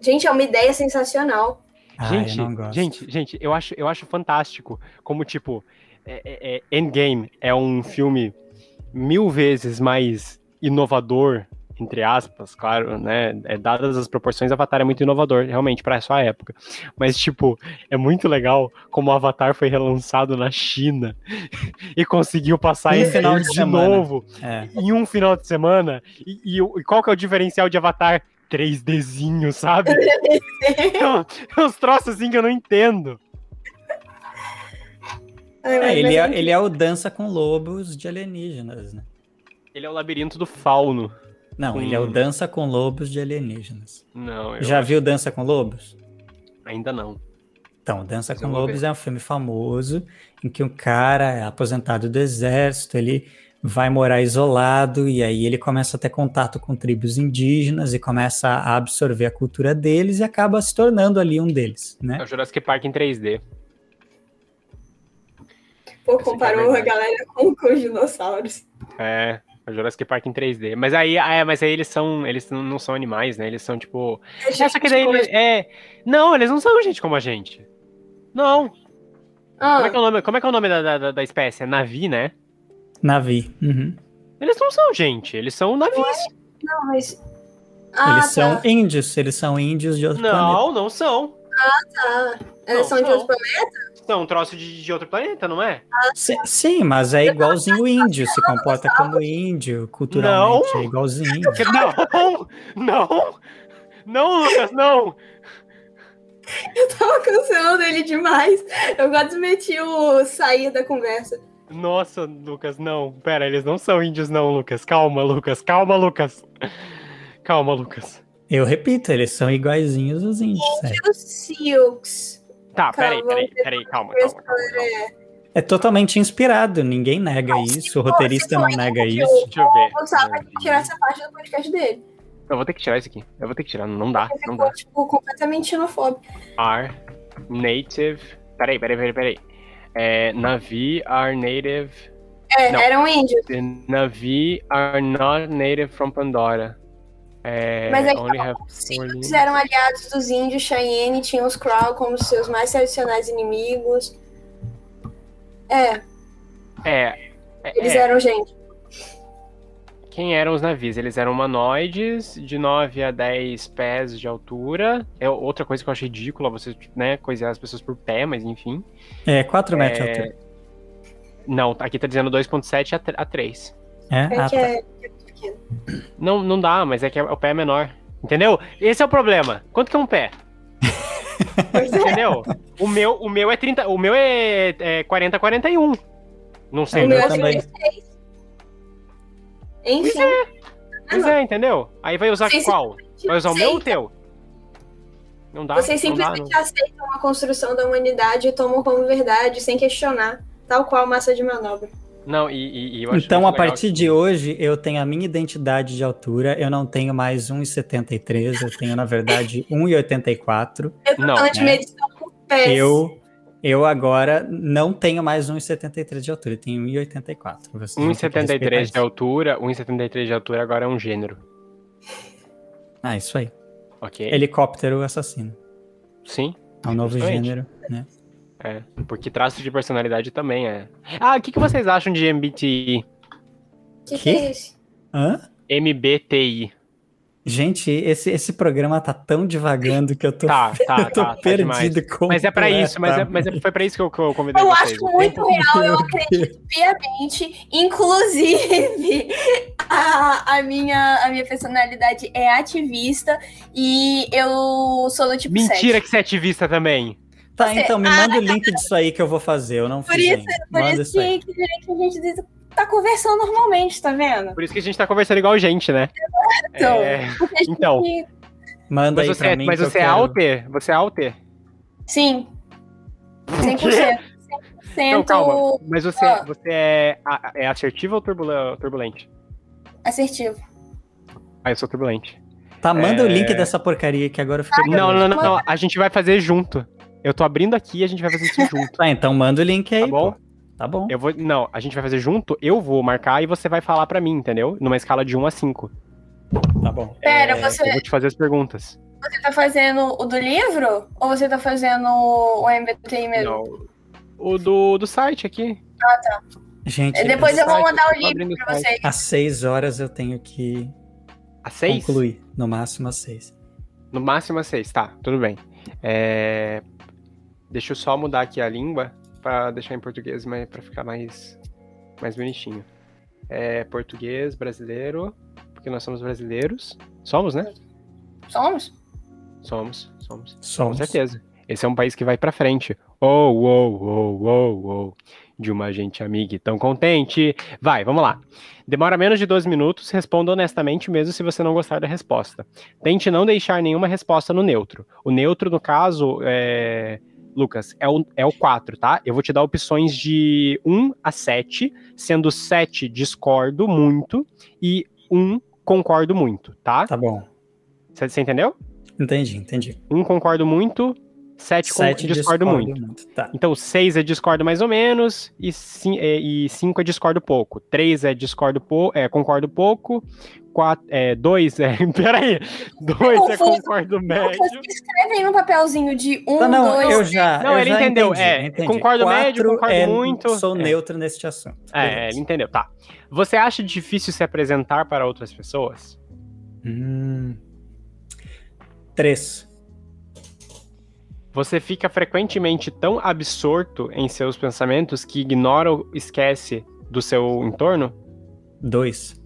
D: Gente, é uma ideia sensacional.
C: Ah,
A: gente, gente, gente, eu acho, eu acho fantástico como, tipo, é- é- é- Endgame é um filme mil vezes mais inovador, entre aspas, claro, né? É, dadas as proporções, Avatar é muito inovador, realmente, para sua época. Mas, tipo, é muito legal como o Avatar foi relançado na China e conseguiu passar em
C: final de
A: de novo
C: É.
A: em um final de semana. E, e e qual que é o diferencial de Avatar? 3Dzinho, sabe? É uns troços assim que eu não entendo.
C: É, ele,
D: mas
C: é, ele é o Dança com Lobos de alienígenas, né?
A: Ele é o labirinto do fauno.
C: Não,
A: Hum.
C: ele é o Dança com Lobos de alienígenas.
A: Não, eu
C: Já viu Dança com Lobos?
A: ainda não.
C: Então, Dança
A: Mas
C: com Lobos é um filme famoso em que um cara é aposentado do exército, ele vai morar isolado e aí ele começa a ter contato com tribos indígenas e começa a absorver a cultura deles e acaba se tornando ali um deles,
A: É
C: né?
A: o Jurassic Park em 3D.
D: Pô, comparou a
A: verdade.
D: galera com, com os dinossauros.
A: É, é o Jurassic Park em 3D. Mas aí, ah, é, mas aí eles são, eles não são animais, né? Eles são tipo,
D: É,
A: essa que daí
D: como-
A: ele- é, não, eles não são gente como a gente. Não.
D: Ah,
A: Como é que é o nome, como é que é o nome da, da, da espécie? É Navi, né?
C: Navi. Uhum.
A: Eles não são gente, eles são navios.
D: não, mas. Ah,
C: eles
D: tá.
C: são índios, eles são índios de outro planeta.
A: Não, não são.
D: tá. Eles
A: Não,
D: são de outro planeta?
A: São um troço de, de outro planeta, não é?
C: Sim, sim, mas é igualzinho índio, se comporta como índio, culturalmente
A: Não.
C: é igualzinho.
A: Não, não, não, Lucas, não.
D: Eu tava cancelando ele demais. Eu quase meti o sair da conversa.
A: Nossa, Lucas, não. Pera, eles não são índios, não, Lucas. Calma, Lucas. Calma, Lucas. Calma, Lucas.
C: Eu repito, eles são iguaizinhos os índios. é.
D: Os Silks.
A: Tá, peraí,
D: Calma,
A: peraí, peraí, calma, calma, calma. calma.
C: É totalmente inspirado, ninguém nega isso, o roteirista não nega isso.
A: Deixa eu ver.
D: Tem que tirar essa parte do podcast dele.
A: Eu vou ter que tirar isso aqui. Eu vou ter que tirar. Não dá, não
D: ficou,
A: dá.
D: tipo, completamente xenofóbico.
A: Are native. Peraí, peraí, peraí, peraí. É, Navi are native.
D: É,
A: Não.
D: eram índios.
A: The Navi are not native from Pandora. É,
D: Mas é que
A: only have
D: Os
A: limbs.
D: eram aliados dos índios Cheyenne, tinham os Crow como seus mais tradicionais inimigos. É,
A: É,
D: eles
A: é,
D: eram gente.
A: Quem eram os navios? Eles eram humanoides de 9 a 10 pés de altura. É outra coisa que eu achei ridícula, você, né, coisar as pessoas por pé, mas enfim.
C: É, 4 metros de
A: É,
C: altura.
A: Não, aqui tá dizendo 2.7 a tre- a 3.
C: É?
D: É
C: Ah,
D: que
C: tá.
D: é.
A: Não, não dá, mas é que o pé é menor. Entendeu? Esse é o problema. Quanto que é um pé?
D: É.
A: Entendeu? o meu, o meu é 30, o meu é, é 40 41. Não sei.
D: O meu é
C: também.
D: 36. Enfim.
A: Pois é, entendeu? Aí vai usar
D: sim.
A: qual? Vai usar o meu ou o teu? Não dá.
D: Vocês
A: não dá,
D: simplesmente aceitam a construção da humanidade e tomam como verdade, sem questionar. Tal qual massa de manobra.
A: Não, não e, e- eu acho
C: Então, a partir de hoje, eu tenho a minha identidade de altura. Eu não tenho mais 1,73. Eu tenho, na verdade, 1,84.
D: Eu tô
A: Não,
D: falando de medição por pés.
C: Eu, eu agora não tenho mais 1,73 de altura. Eu tenho 1,84. Vocês vão ter que respeitar
A: 1,73 de altura, 1,73 de altura agora é um gênero.
C: Ah, isso aí.
A: Ok?
C: Helicóptero assassino.
A: Sim,
C: É um novo gênero, né?
A: é. Porque traço de personalidade também é. Ah, o que, que vocês acham de MBTI?
D: Que que
C: Quê?
D: é isso?
C: Hã?
A: MBTI.
C: Gente, esse, esse programa tá tão devagando que eu tô,
A: Tá, tá,
C: eu tô
A: tá, tá
C: perdido
A: Mas é pra isso, mas, é, mas é- foi pra isso que eu, que eu convidei
D: Eu
A: vocês.
D: acho muito real, eu acredito piamente. Inclusive, a, a, minha, a minha personalidade é ativista e eu sou do tipo
A: Mentira
D: 7.
A: que você é ativista também.
C: Tá,
D: Você-
C: então me manda o link disso aí que eu vou fazer. Eu não
D: Por
C: fiz
D: isso,
C: ainda.
D: por
C: Manda
D: isso
C: isso aí.
D: que, que a gente tá conversando normalmente, tá vendo?
A: Por isso que a gente tá conversando igual gente, né?
D: Então,
A: É,
D: porque a gente-
A: então.
C: Manda
A: Mas
C: aí
A: você,
C: pra
A: é,
C: mim.
A: mas você é
C: quero-
A: alter? Você é alter?
D: Sim. 100%. 100%
A: Não, calma. Mas você,
D: Ah.
A: você é, é assertivo ou turbulente?
D: assertivo.
A: Ah, eu sou turbulente.
C: Tá, manda o
A: É.
C: link dessa porcaria que agora eu fiquei.
A: Não,
C: curioso.
A: não, não, não. A gente vai fazer junto. Eu tô abrindo aqui e a gente vai fazer isso junto.
C: Tá, então manda o link aí.
A: Tá bom?
C: pô. Tá bom.
A: Eu vou. Não, a gente vai fazer junto, eu vou marcar e você vai falar pra mim, entendeu? Numa escala de 1 a 5.
C: Tá bom.
D: Pera,
A: É,
D: você,
A: Eu vou te fazer as perguntas.
D: você tá fazendo o do livro? Ou você tá fazendo o MBTI mesmo?
A: Não. O do, do site aqui.
C: Gente,
D: Depois eu vou mandar o livro pra vocês.
C: às seis horas eu tenho que
A: A 6?
C: concluir. No máximo às seis.
A: No máximo a 6, tá, tudo bem. É, Deixa eu só mudar aqui a língua pra deixar em português, mas para ficar mais, mais bonitinho. É português, brasileiro, porque nós somos brasileiros. Somos, né?
D: Somos?
A: Somos, somos. Com
C: Somos.
A: certeza. Esse é um país que vai pra frente. Oh, oh, oh, oh, oh. De uma gente amiga e tão contente. Vai, vamos lá. Demora menos de 12 minutos, responda honestamente mesmo se você não gostar da resposta. Tente não deixar nenhuma resposta no neutro. O neutro, no caso, é... Lucas, é o, é o 4, tá? Eu vou te dar opções de 1 a 7, sendo 7 discordo muito e 1 concordo muito, tá?
C: Tá bom.
A: Você entendeu?
C: Entendi, entendi.
A: 1 concordo muito, 7
C: Sete
A: discordo muito.
C: Tá.
A: Então, 6 é discordo mais ou menos, e 5 é discordo pouco. 3 é discordo pouco, é, concordo pouco. 2 é. Peraí! 2 é concordo médio.
D: Vocês escrevem no papelzinho de um,
C: Não, não,
D: dois,
C: eu já.
A: Não,
C: eu
A: ele
C: já
A: entendeu,
C: entendi,
A: é,
C: entendi.
A: concordo médio,
C: Quatro
A: concordo
C: é-
A: muito,
C: Sou
A: é.
C: neutro neste assunto.
A: É, ele entendeu, tá. Você acha difícil se apresentar para outras pessoas?
C: Hum. Três.
A: Você fica frequentemente tão absorto em seus pensamentos que ignora ou esquece do seu entorno?
C: Dois.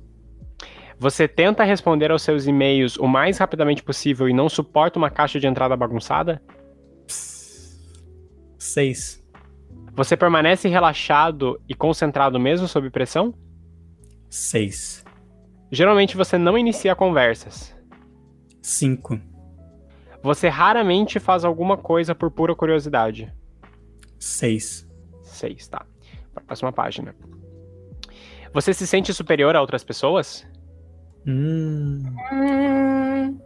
A: Você tenta responder aos seus e-mails o mais rapidamente possível e não suporta uma caixa de entrada bagunçada?
C: Seis.
A: Você permanece relaxado e concentrado mesmo sob pressão?
C: Seis.
A: Geralmente você não inicia conversas.
C: Cinco.
A: Você raramente faz alguma coisa por pura curiosidade.
C: Seis.
A: 6, tá. Próxima página. Você se sente superior a outras pessoas?
C: Hum.
D: Hum,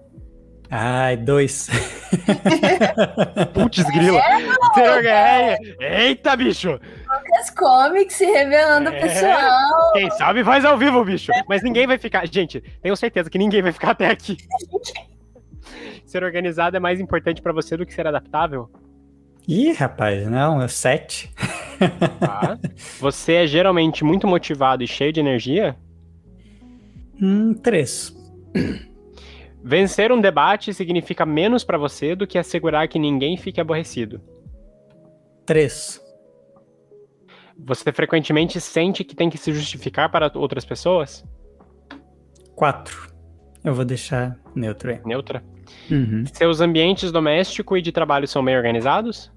C: Ai, dois.
A: Putz, grila. É? Eita, bicho!
D: as comics se revelando
A: É.
D: pessoal.
A: Quem sabe faz ao vivo, bicho. Mas ninguém vai ficar. Gente, tenho certeza que ninguém vai ficar até aqui. Ser organizado é mais importante pra você do que ser adaptável?
C: Ih, rapaz, não, é sete.
A: Tá. Você é geralmente muito motivado e cheio de energia?
C: Hum, três.
A: Vencer um debate significa menos pra você do que assegurar que ninguém fique aborrecido.
C: Três.
A: Você frequentemente sente que tem que se justificar para outras pessoas?
C: Quatro. Eu vou deixar neutro aí.
A: Neutra.
C: Uhum.
A: Seus ambientes doméstico e de trabalho são bem organizados?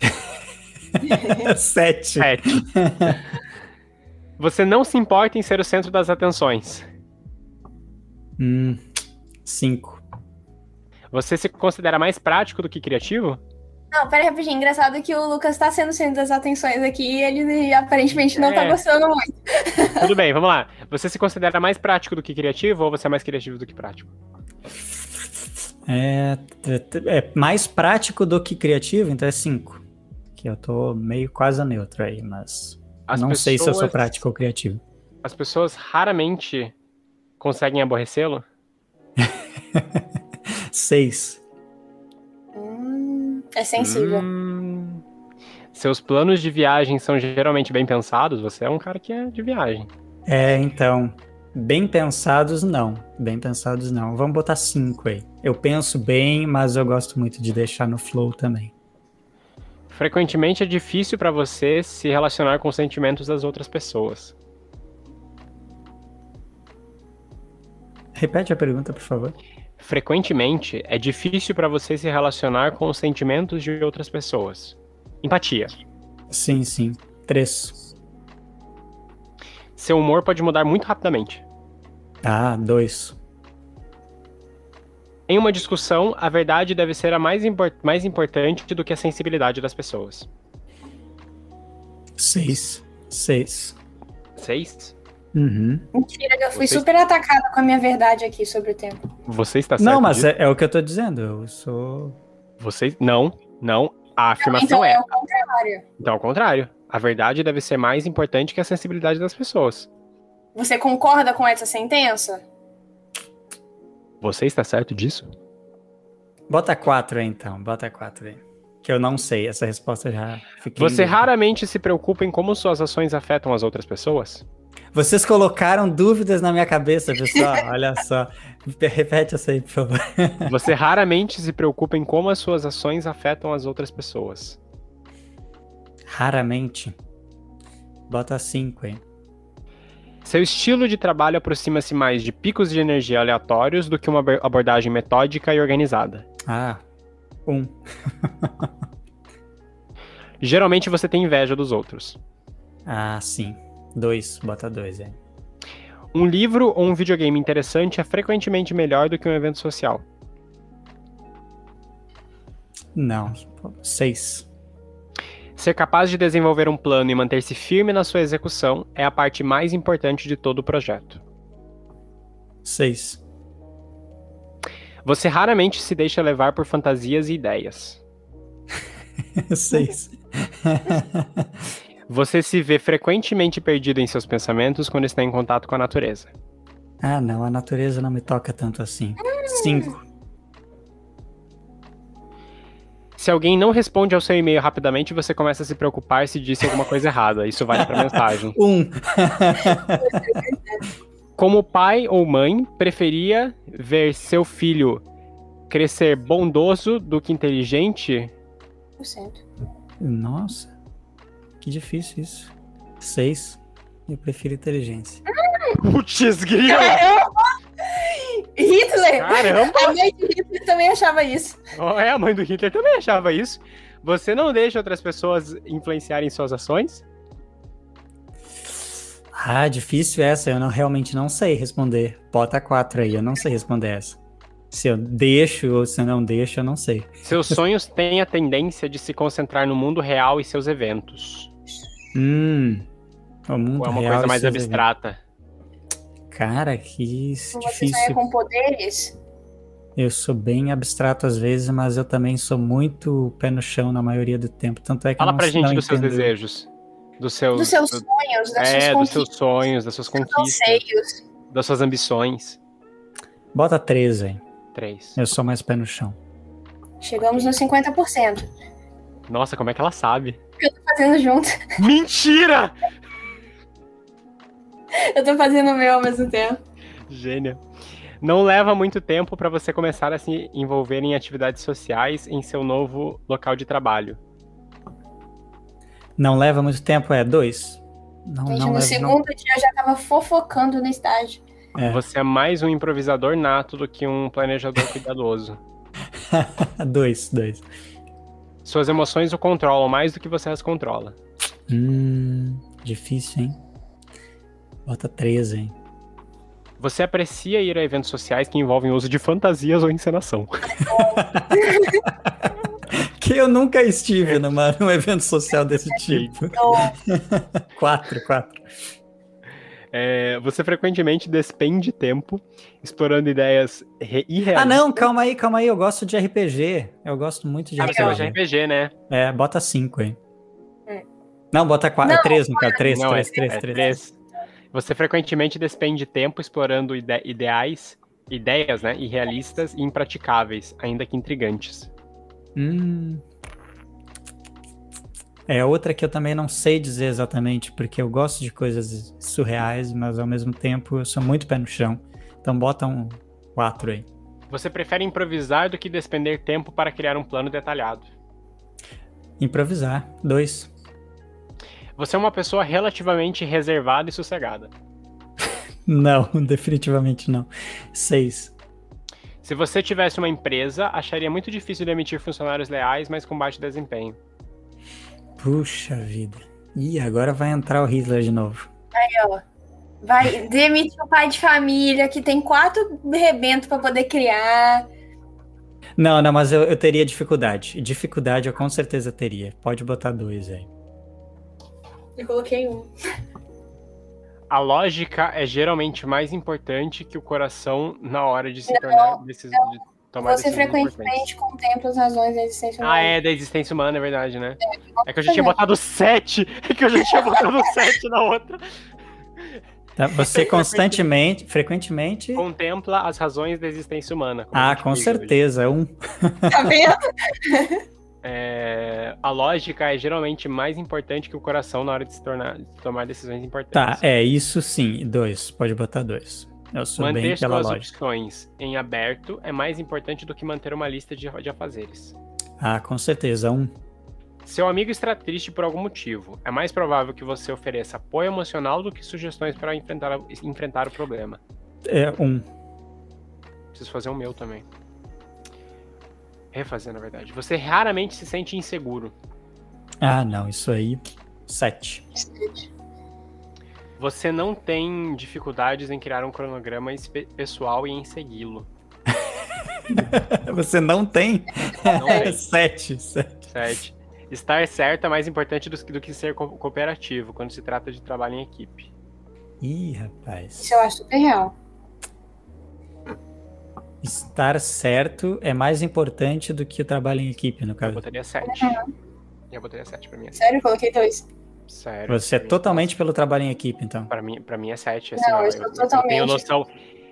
C: Sete.
A: Sete. Você não se importa em ser o centro das atenções.
C: Hum, cinco.
A: Você se considera mais prático do que criativo?
D: Não, pera rapidinho. Engraçado que o Lucas tá sendo centro das atenções aqui e ele aparentemente não tá
A: é.
D: tá gostando muito.
A: Tudo bem, vamos lá. Você se considera mais prático do que criativo ou você é mais criativo do que prático?
C: É, é, é mais prático do que criativo, então é cinco. Que eu tô meio quase neutro aí, mas
A: As
C: não pessoas, sei se eu sou prático ou criativo.
A: As pessoas raramente conseguem aborrecê-lo?
C: Seis
D: é sensível.
A: Hum. Seus planos de viagem são geralmente bem pensados? Você é um cara que é de viagem.
C: É, então, bem pensados não. Bem pensados não. Vamos botar cinco aí. Eu penso bem, mas eu gosto muito de deixar no flow também.
A: Frequentemente é difícil pra você se relacionar com os sentimentos das outras pessoas.
C: Repete a pergunta, por favor.
A: Frequentemente é difícil pra você se relacionar com os sentimentos de outras pessoas. Empatia.
C: Sim, sim. Três.
A: Seu humor pode mudar muito rapidamente.
C: Ah, dois.
A: Em uma discussão, a verdade deve ser a mais, impor- mais importante do que a sensibilidade das pessoas.
C: Seis. Seis.
A: Seis?
C: Uhum.
D: Mentira, eu fui
A: Vocês-
D: super atacada com a minha verdade aqui sobre o tempo.
A: Você está certo
C: Não, mas é, é o que eu tô dizendo. Eu sou.
A: Você... Não, não. A afirmação
D: Então
A: é...
D: é o contrário.
A: Então, ao contrário. A verdade deve ser mais importante que a sensibilidade das pessoas.
D: Você concorda com essa sentença?
A: Você está certo disso?
C: Bota quatro aí, então. Bota quatro aí. Que eu não sei. Essa resposta já fiquei.
A: Você raramente se preocupa em como suas ações afetam as outras pessoas?
C: Vocês colocaram dúvidas na minha cabeça, pessoal. Olha só. Repete essa aí, por favor.
A: Você raramente se preocupa em como as suas ações afetam as outras pessoas.
C: Raramente. Bota cinco aí.
A: Seu estilo de trabalho aproxima-se mais de picos de energia aleatórios do que uma ab- abordagem metódica e organizada.
C: Ah, um.
A: Geralmente você tem inveja dos outros.
C: Ah, sim. Dois. Bota dois aí.
A: Um livro ou um videogame interessante é frequentemente melhor do que um evento social.
C: Não. Seis.
A: Ser capaz de desenvolver um plano e manter-se firme na sua execução é a parte mais importante de todo o projeto.
C: Seis.
A: Você raramente se deixa levar por fantasias e ideias.
C: Seis.
A: Você se vê frequentemente perdido em seus pensamentos quando está em contato com a natureza.
C: ah, não. A natureza não me toca tanto assim. Cinco.
A: Se alguém não responde ao seu e-mail rapidamente, você começa a se preocupar se disse alguma coisa errada. Isso vale para mensagem.
C: Um.
A: Como pai ou mãe, preferia ver seu filho crescer bondoso do que inteligente?
D: 100%.
C: Nossa. Que difícil isso. Seis. Eu prefiro inteligência.
A: Putz, grila!
D: Hitler!
A: Caramba!
D: A mãe de Hitler também achava isso.
A: Oh, é, a mãe do Hitler também achava isso. Você não deixa outras pessoas influenciarem suas ações?
C: Ah, difícil essa. Eu não, realmente não sei responder. Bota quatro aí. Eu não sei responder essa. Se eu deixo ou se eu não deixo, eu não sei.
A: Seus sonhos têm a tendência de se concentrar no mundo real e seus eventos.
C: Hum. O mundo
A: Ou é uma
C: real
A: coisa mais
C: seus
A: abstrata?
C: eventos. Cara, que
D: Você sonha
C: difícil.
D: com poderes?
C: Eu sou bem abstrato às vezes, mas eu também sou muito pé no chão na maioria do tempo. Tanto é que eu
A: Fala
C: não,
A: pra gente
C: não
A: dos seus
C: entendo-
A: desejos. Dos seus,
D: Dos seus
A: do-
D: sonhos, das
A: é,
D: suas
A: dos seus
D: conquistas,
A: sonhos, das suas
D: dos seus
A: conquistas,
D: anseios.
A: das suas ambições.
C: Bota 13 aí.
A: Três.
C: Eu sou mais pé no chão.
D: Chegamos nos 50%.
A: Nossa, como é que ela sabe?
D: Fazendo junto.
A: Mentira!
D: Eu tô fazendo o meu ao mesmo tempo.
A: Gênia. Não leva muito tempo pra você começar a se envolver em atividades sociais em seu novo local de trabalho.
C: Não leva muito tempo, é dois. Não,
D: Gente,
C: não
D: no
C: leva.
D: segundo dia eu já tava fofocando no estágio.
C: É.
A: Você é mais um improvisador nato do que um planejador cuidadoso.
C: dois, dois.
A: Suas emoções o controlam mais do que você as controla.
C: Hum, difícil, hein? Bota 13, hein?
A: Você aprecia ir a eventos sociais que envolvem uso de fantasias ou encenação.
C: Que eu nunca estive numa, num evento social desse tipo. Quatro, quatro.
A: É, você frequentemente despende tempo explorando ideias re- irrealistas.
C: Ah, não, calma aí, calma aí. Eu gosto de RPG. Eu gosto muito de
A: Ah, você gosta de
C: RPG.
A: RPG, né?
C: É, bota 5 aí.
D: É.
C: Não, bota 4.
D: Não,
C: 3 no caso. 3,
A: Não,
C: 3,
A: é,
C: 3,
A: é
C: 3.
A: três. Você frequentemente despende tempo explorando ide- ideais, ideias, né, irrealistas e impraticáveis, ainda que intrigantes.
C: Hum. É outra que eu também não sei dizer exatamente, porque eu gosto de coisas surreais, mas ao mesmo tempo eu sou muito pé no chão. Então bota um 4 aí.
A: Você prefere improvisar do que despender tempo para criar um plano detalhado.
C: Improvisar. 2.
A: Você é uma pessoa relativamente reservada e sossegada.
C: Não, definitivamente não. 6.
A: Se você tivesse uma empresa, acharia muito difícil demitir funcionários leais, mas com baixo desempenho.
C: Puxa vida. Ih, agora vai entrar o Hitler de novo.
D: vai demitir o pai de família que tem quatro rebentos pra poder criar.
C: Não, não, mas eu, eu teria dificuldade. Dificuldade eu com certeza teria. Pode botar dois aí.
D: Eu coloquei um.
A: A lógica é geralmente mais importante que o coração na hora de se tornar decis... tomar
D: Você
A: decisões importantes.
D: frequentemente contempla as razões da existência
A: Ah,
D: humana.
A: é, da existência humana, é verdade, né? É que eu já tinha botado 7. É que eu já tinha botado 7 na outra.
C: Tá, Você constantemente, frequentemente.
A: Contempla as razões da existência humana.
C: Ah, com certeza. Um.
D: Tá vendo?
A: É, a lógica é geralmente mais importante que o coração na hora de se tornar, de tomar decisões
C: Tá,
A: importantes.
C: é isso sim. Dois. Pode botar dois. Eu sou bem
A: Manter
C: pela
A: suas
C: lógica.
A: opções em aberto é mais importante do que manter uma lista de, de afazeres.
C: Ah, com certeza. Um.
A: Seu amigo está triste por algum motivo. É mais provável que você ofereça apoio emocional do que sugestões para enfrentar, enfrentar o problema.
C: É um.
A: Preciso fazer o meu também. Refazer, na verdade. Você raramente se sente inseguro.
C: Ah, não. Isso aí. Sete.
A: Você não tem dificuldades em criar um cronograma pessoal e em segui-lo.
C: Você não tem?
A: Não tem.
C: Sete. Sete.
A: Sete. Estar certo é mais importante do, que- do que ser co- cooperativo quando se trata de trabalho em equipe.
C: Ih, rapaz.
D: Isso eu acho super real.
C: Estar certo é mais importante do que o trabalho em equipe, no
A: Eu
C: caso.
A: botaria sete. Eu botaria sete pra mim.
D: Sério, eu coloquei dois.
A: Sério.
C: Você é totalmente pelo trabalho em equipe, então.
A: Pra mim, pra mim é 7. Assim,
D: Não, eu
A: eu,
D: totalmente-
A: tenho noção.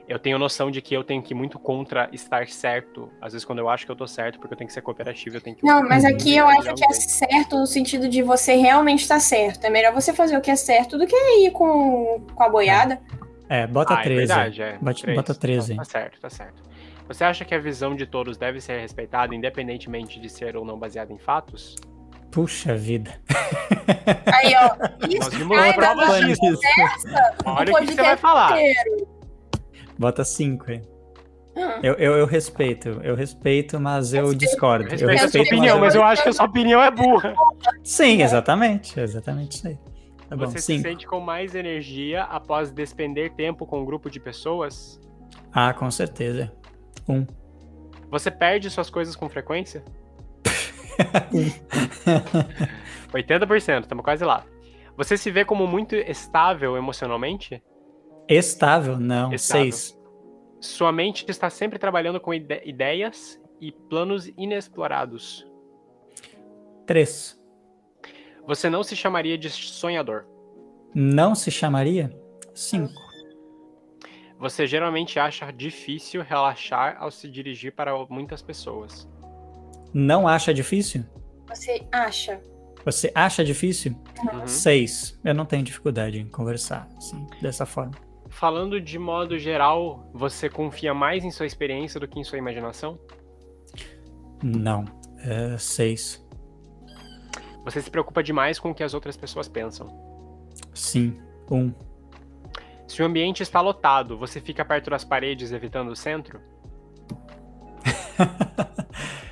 A: Eu tenho noção de que eu tenho que ir muito contra estar certo. Às vezes, quando eu acho que eu tô certo, porque eu tenho que ser cooperativo, eu tenho que.
D: Não, mas aqui eu acho que é certo no sentido de você realmente estar certo. É melhor você fazer o que é certo do que ir com, com a boiada.
C: É, bota
A: Ah, é
C: 13.
A: verdade, é.
C: Bota-
A: Três.
C: bota 13
A: Tá, tá certo, tá certo. Você acha que a visão de todos deve ser respeitada, independentemente de ser ou não baseada em fatos?
C: Puxa vida.
D: Aí, ó.
A: Nós
D: Isso dá
A: disso.
C: Isso.
A: Olha o que você vai falar.
D: inteiro.
C: Bota 5 aí.
D: Hum.
C: Eu, eu, eu respeito, eu respeito, mas eu
D: Respeito.
C: discordo.
A: Eu
C: Eu
A: respeito a sua opinião,
C: mas
A: mas eu acho que a sua opinião é burra.
C: eu... Sim, exatamente, exatamente isso aí. Tá bom,
A: Você se
C: 5.
A: sente com mais energia após despender tempo com um grupo de pessoas?
C: Ah, com certeza. Um.
A: Você perde suas coisas com frequência? 80%, estamos quase lá. Você se vê como muito estável emocionalmente?
C: Estável? Não,
A: Estável.
C: 6.
A: Sua mente está sempre trabalhando com ide- ideias e planos inexplorados.
C: 3.
A: Você não se chamaria de sonhador.
C: Não se chamaria? 5.
A: Você geralmente acha difícil relaxar ao se dirigir para muitas pessoas.
C: Não acha difícil?
D: Você acha?
C: Você acha difícil?
A: Uhum.
C: 6. Eu não tenho dificuldade em conversar assim, dessa forma.
A: Falando de modo geral, você confia mais em sua experiência do que em sua imaginação?
C: Não. É 6.
A: Você se preocupa demais com o que as outras pessoas pensam.
C: Sim. 1. Um.
A: Se o ambiente está lotado, você fica perto das paredes, evitando o centro?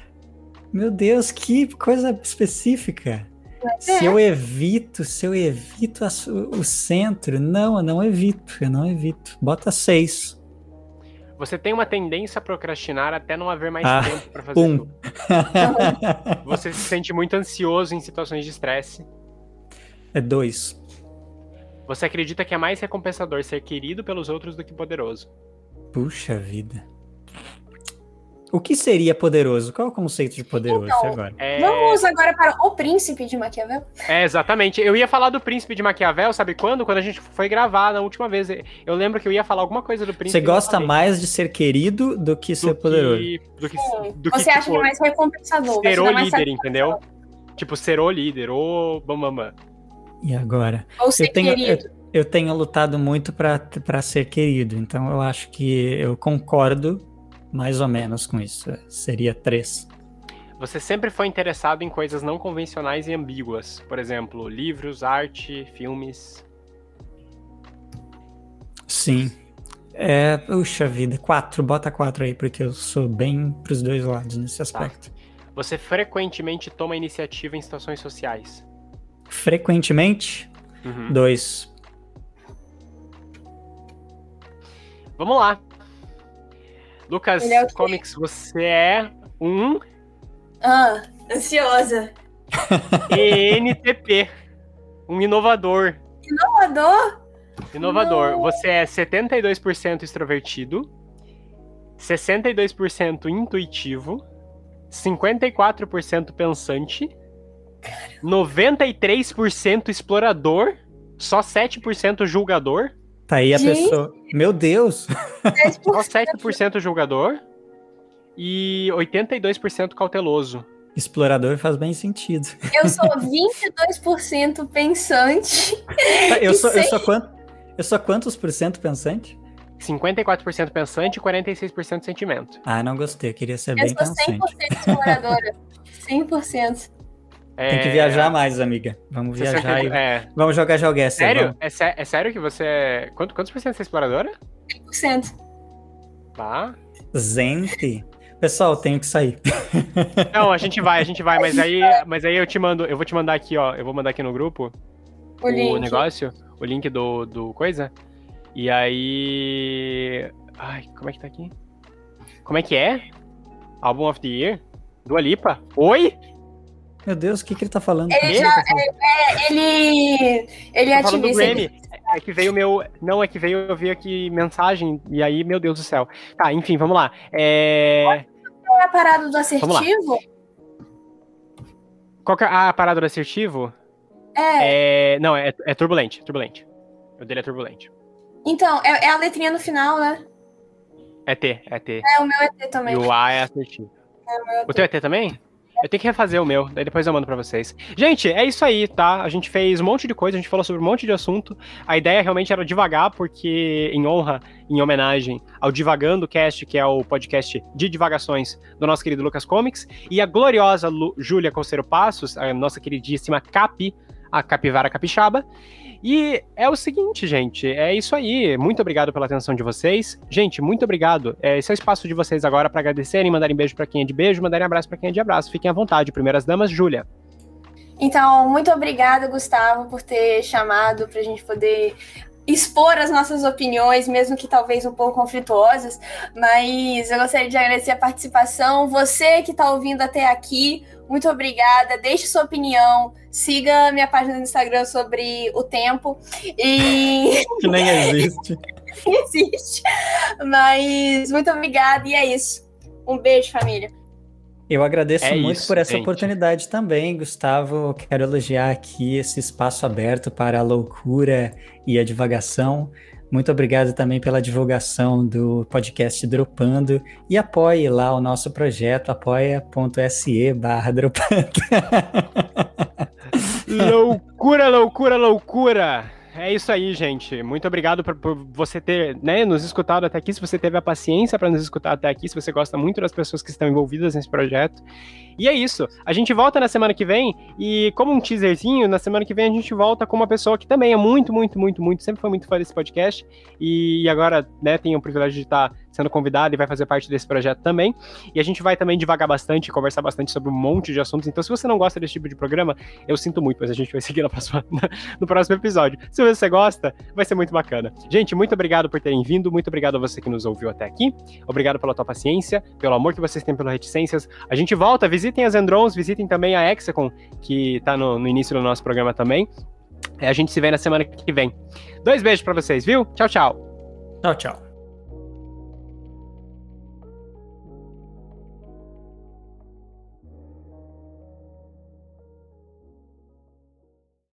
C: Meu Deus, que coisa específica. Se eu evito, se eu evito a o centro, não, eu não evito, eu não evito. Bota seis.
A: Você tem uma tendência a procrastinar até não haver mais
C: Ah,
A: tempo para fazer
C: um.
A: tudo. Você se sente muito ansioso em situações de estresse.
C: é dois.
A: Você acredita que é mais recompensador ser querido pelos outros do que poderoso.
C: Puxa vida. O que seria poderoso? Qual é o conceito de poderoso
D: Então,
C: agora?
A: É,
D: Vamos agora para o príncipe de Maquiavel.
A: é, exatamente. Eu ia falar do príncipe de Maquiavel, sabe quando? Quando a gente foi gravar na última vez. Eu lembro que eu ia falar alguma coisa do príncipe.
C: Você
A: e
C: gosta mais de ser querido do que
A: do
C: ser poderoso?
A: Que, do que,
D: Sim.
A: do que,
D: Você acha
A: tipo,
D: que é mais recompensador?
A: ser o líder, entendeu? Tipo, ser o líder, o bambambam.
C: E agora?
D: Ou ser
C: Eu tenho, eu,
D: querido.
C: eu tenho lutado muito pra ser querido, então eu acho que eu concordo mais ou menos com isso. Seria três.
A: Você sempre foi interessado em coisas não convencionais e ambíguas. Por exemplo, livros, arte, filmes.
C: Sim. É, puxa vida, quatro, bota quatro aí, porque eu sou bem pros dois lados nesse aspecto.
A: Você frequentemente toma iniciativa em situações sociais.
C: Frequentemente,
A: Uhum.
C: dois.
A: Vamos lá. Lucas
D: é?
A: Comics, você é um
D: Ah, ansiosa.
A: ENTP. um inovador.
D: Inovador?
A: Inovador.
D: Não.
A: Você é 72% extrovertido, 62% intuitivo, 54% pensante, 93% explorador, só 7% julgador,
C: Tá aí a
D: Gente.
C: pessoa. Meu Deus!
A: só 7% julgador e 82% cauteloso.
C: Explorador faz bem sentido.
D: Eu sou 22% pensante.
C: Eu
D: E
C: sou, eu sou quanto? Eu sou quantos por cento pensante?
A: 54% pensante e 46% sentimento.
C: Ah, não gostei, eu queria ser
D: Eu
C: bem
D: sou
C: pensante.
D: 100% exploradora. 100%.
C: Tem que
A: É,
C: viajar mais, amiga. Vamos viajar
A: 60
C: e
A: é,
C: vamos jogar Geoguessr.
A: Sério? É, sé- é sério que você é. Quanto, quantos por cento você é exploradora?
D: 100%.
A: Tá.
C: Gente. Pessoal, tenho que sair.
A: Não, a gente vai, a gente vai, mas aí, mas aí eu te mando, eu vou te mandar aqui, ó. Eu vou mandar aqui no grupo
D: O link.
A: negócio, o link do, do coisa. E aí. Ai, como é que tá aqui? Como é que é? Album of the Year? Dua Lipa? Oi?
C: Meu Deus, o que, que ele tá falando?
D: Ele
A: Ele
D: já.
A: tá falando-
D: Ele. Ele é
A: falando do
D: ativista.
A: Grammy. É que veio meu. Não, é que veio eu vi aqui mensagem, e aí, meu Deus do céu. Tá, enfim, vamos lá. É.
D: Qual é a parada do
A: lá.
D: assertivo?
A: Qual que é a parada do assertivo?
D: É.
A: É. Não, é, é turbulente, turbulente. O dele é turbulente.
D: Então, é, é a letrinha no final, né?
A: É T, é T.
D: É o meu ET também.
A: E o A é assertivo. O teu é T também? Eu tenho que refazer o meu, daí depois eu mando pra vocês. Gente, é isso aí, tá? A gente fez um monte de coisa, a gente falou sobre um monte de assunto. A ideia realmente era devagar, porque em honra, em homenagem ao Divagando Cast, que é o podcast de divagações do nosso querido Lucas Comics, e a gloriosa Lu- Júlia Conceiro Passos, a nossa queridíssima Capi, a Capivara Capixaba. E é o seguinte, gente, é isso aí. Muito obrigado pela atenção de vocês. Gente, muito obrigado. É, esse é o espaço de vocês agora para agradecerem, mandarem beijo para quem é de beijo, mandarem abraço para quem é de abraço. Fiquem à vontade. Primeiras damas, Júlia.
D: Então, muito obrigada, Gustavo, por ter chamado pra gente poder expor as nossas opiniões, mesmo que talvez um pouco conflituosas, mas eu gostaria de agradecer a participação. Você que está ouvindo até aqui, muito obrigada. Deixe sua opinião, siga minha página no Instagram sobre o tempo e
C: Que nem existe.
D: existe. Mas muito obrigada e é isso. Um beijo, família.
C: Eu agradeço
A: É
C: muito
A: isso,
C: por essa
A: gente.
C: oportunidade também, Gustavo. Quero elogiar aqui esse espaço aberto para a loucura e a divagação. Muito obrigado também pela divulgação do podcast Dropando e apoie lá o nosso projeto, apoia.se barra dropando.
A: loucura, loucura, loucura! É isso aí, gente. Muito obrigado por, por você ter né, nos escutado até aqui. Se você teve a paciência para nos escutar até aqui, se você gosta muito das pessoas que estão envolvidas nesse projeto. E é isso. A gente volta na semana que vem e, como um teaserzinho, na semana que vem a gente volta com uma pessoa que também é muito, muito, muito, muito, sempre foi muito fã desse podcast e agora, né, tem o privilégio de estar sendo convidado e vai fazer parte desse projeto também. E a gente vai também devagar bastante, conversar bastante sobre um monte de assuntos. Então, se você não gosta desse tipo de programa, eu sinto muito, mas a gente vai seguir na próxima, no próximo episódio. Se você gosta, vai ser muito bacana. Gente, muito obrigado por terem vindo, muito obrigado a você que nos ouviu até aqui. Obrigado pela tua paciência, pelo amor que vocês têm pelas reticências. A gente volta, visitem as Androns, visitem também a Hexacon, que tá no, no início do nosso programa também. A gente se vê na semana que vem. Dois beijos para vocês, viu? Tchau, tchau.
C: Tchau, tchau.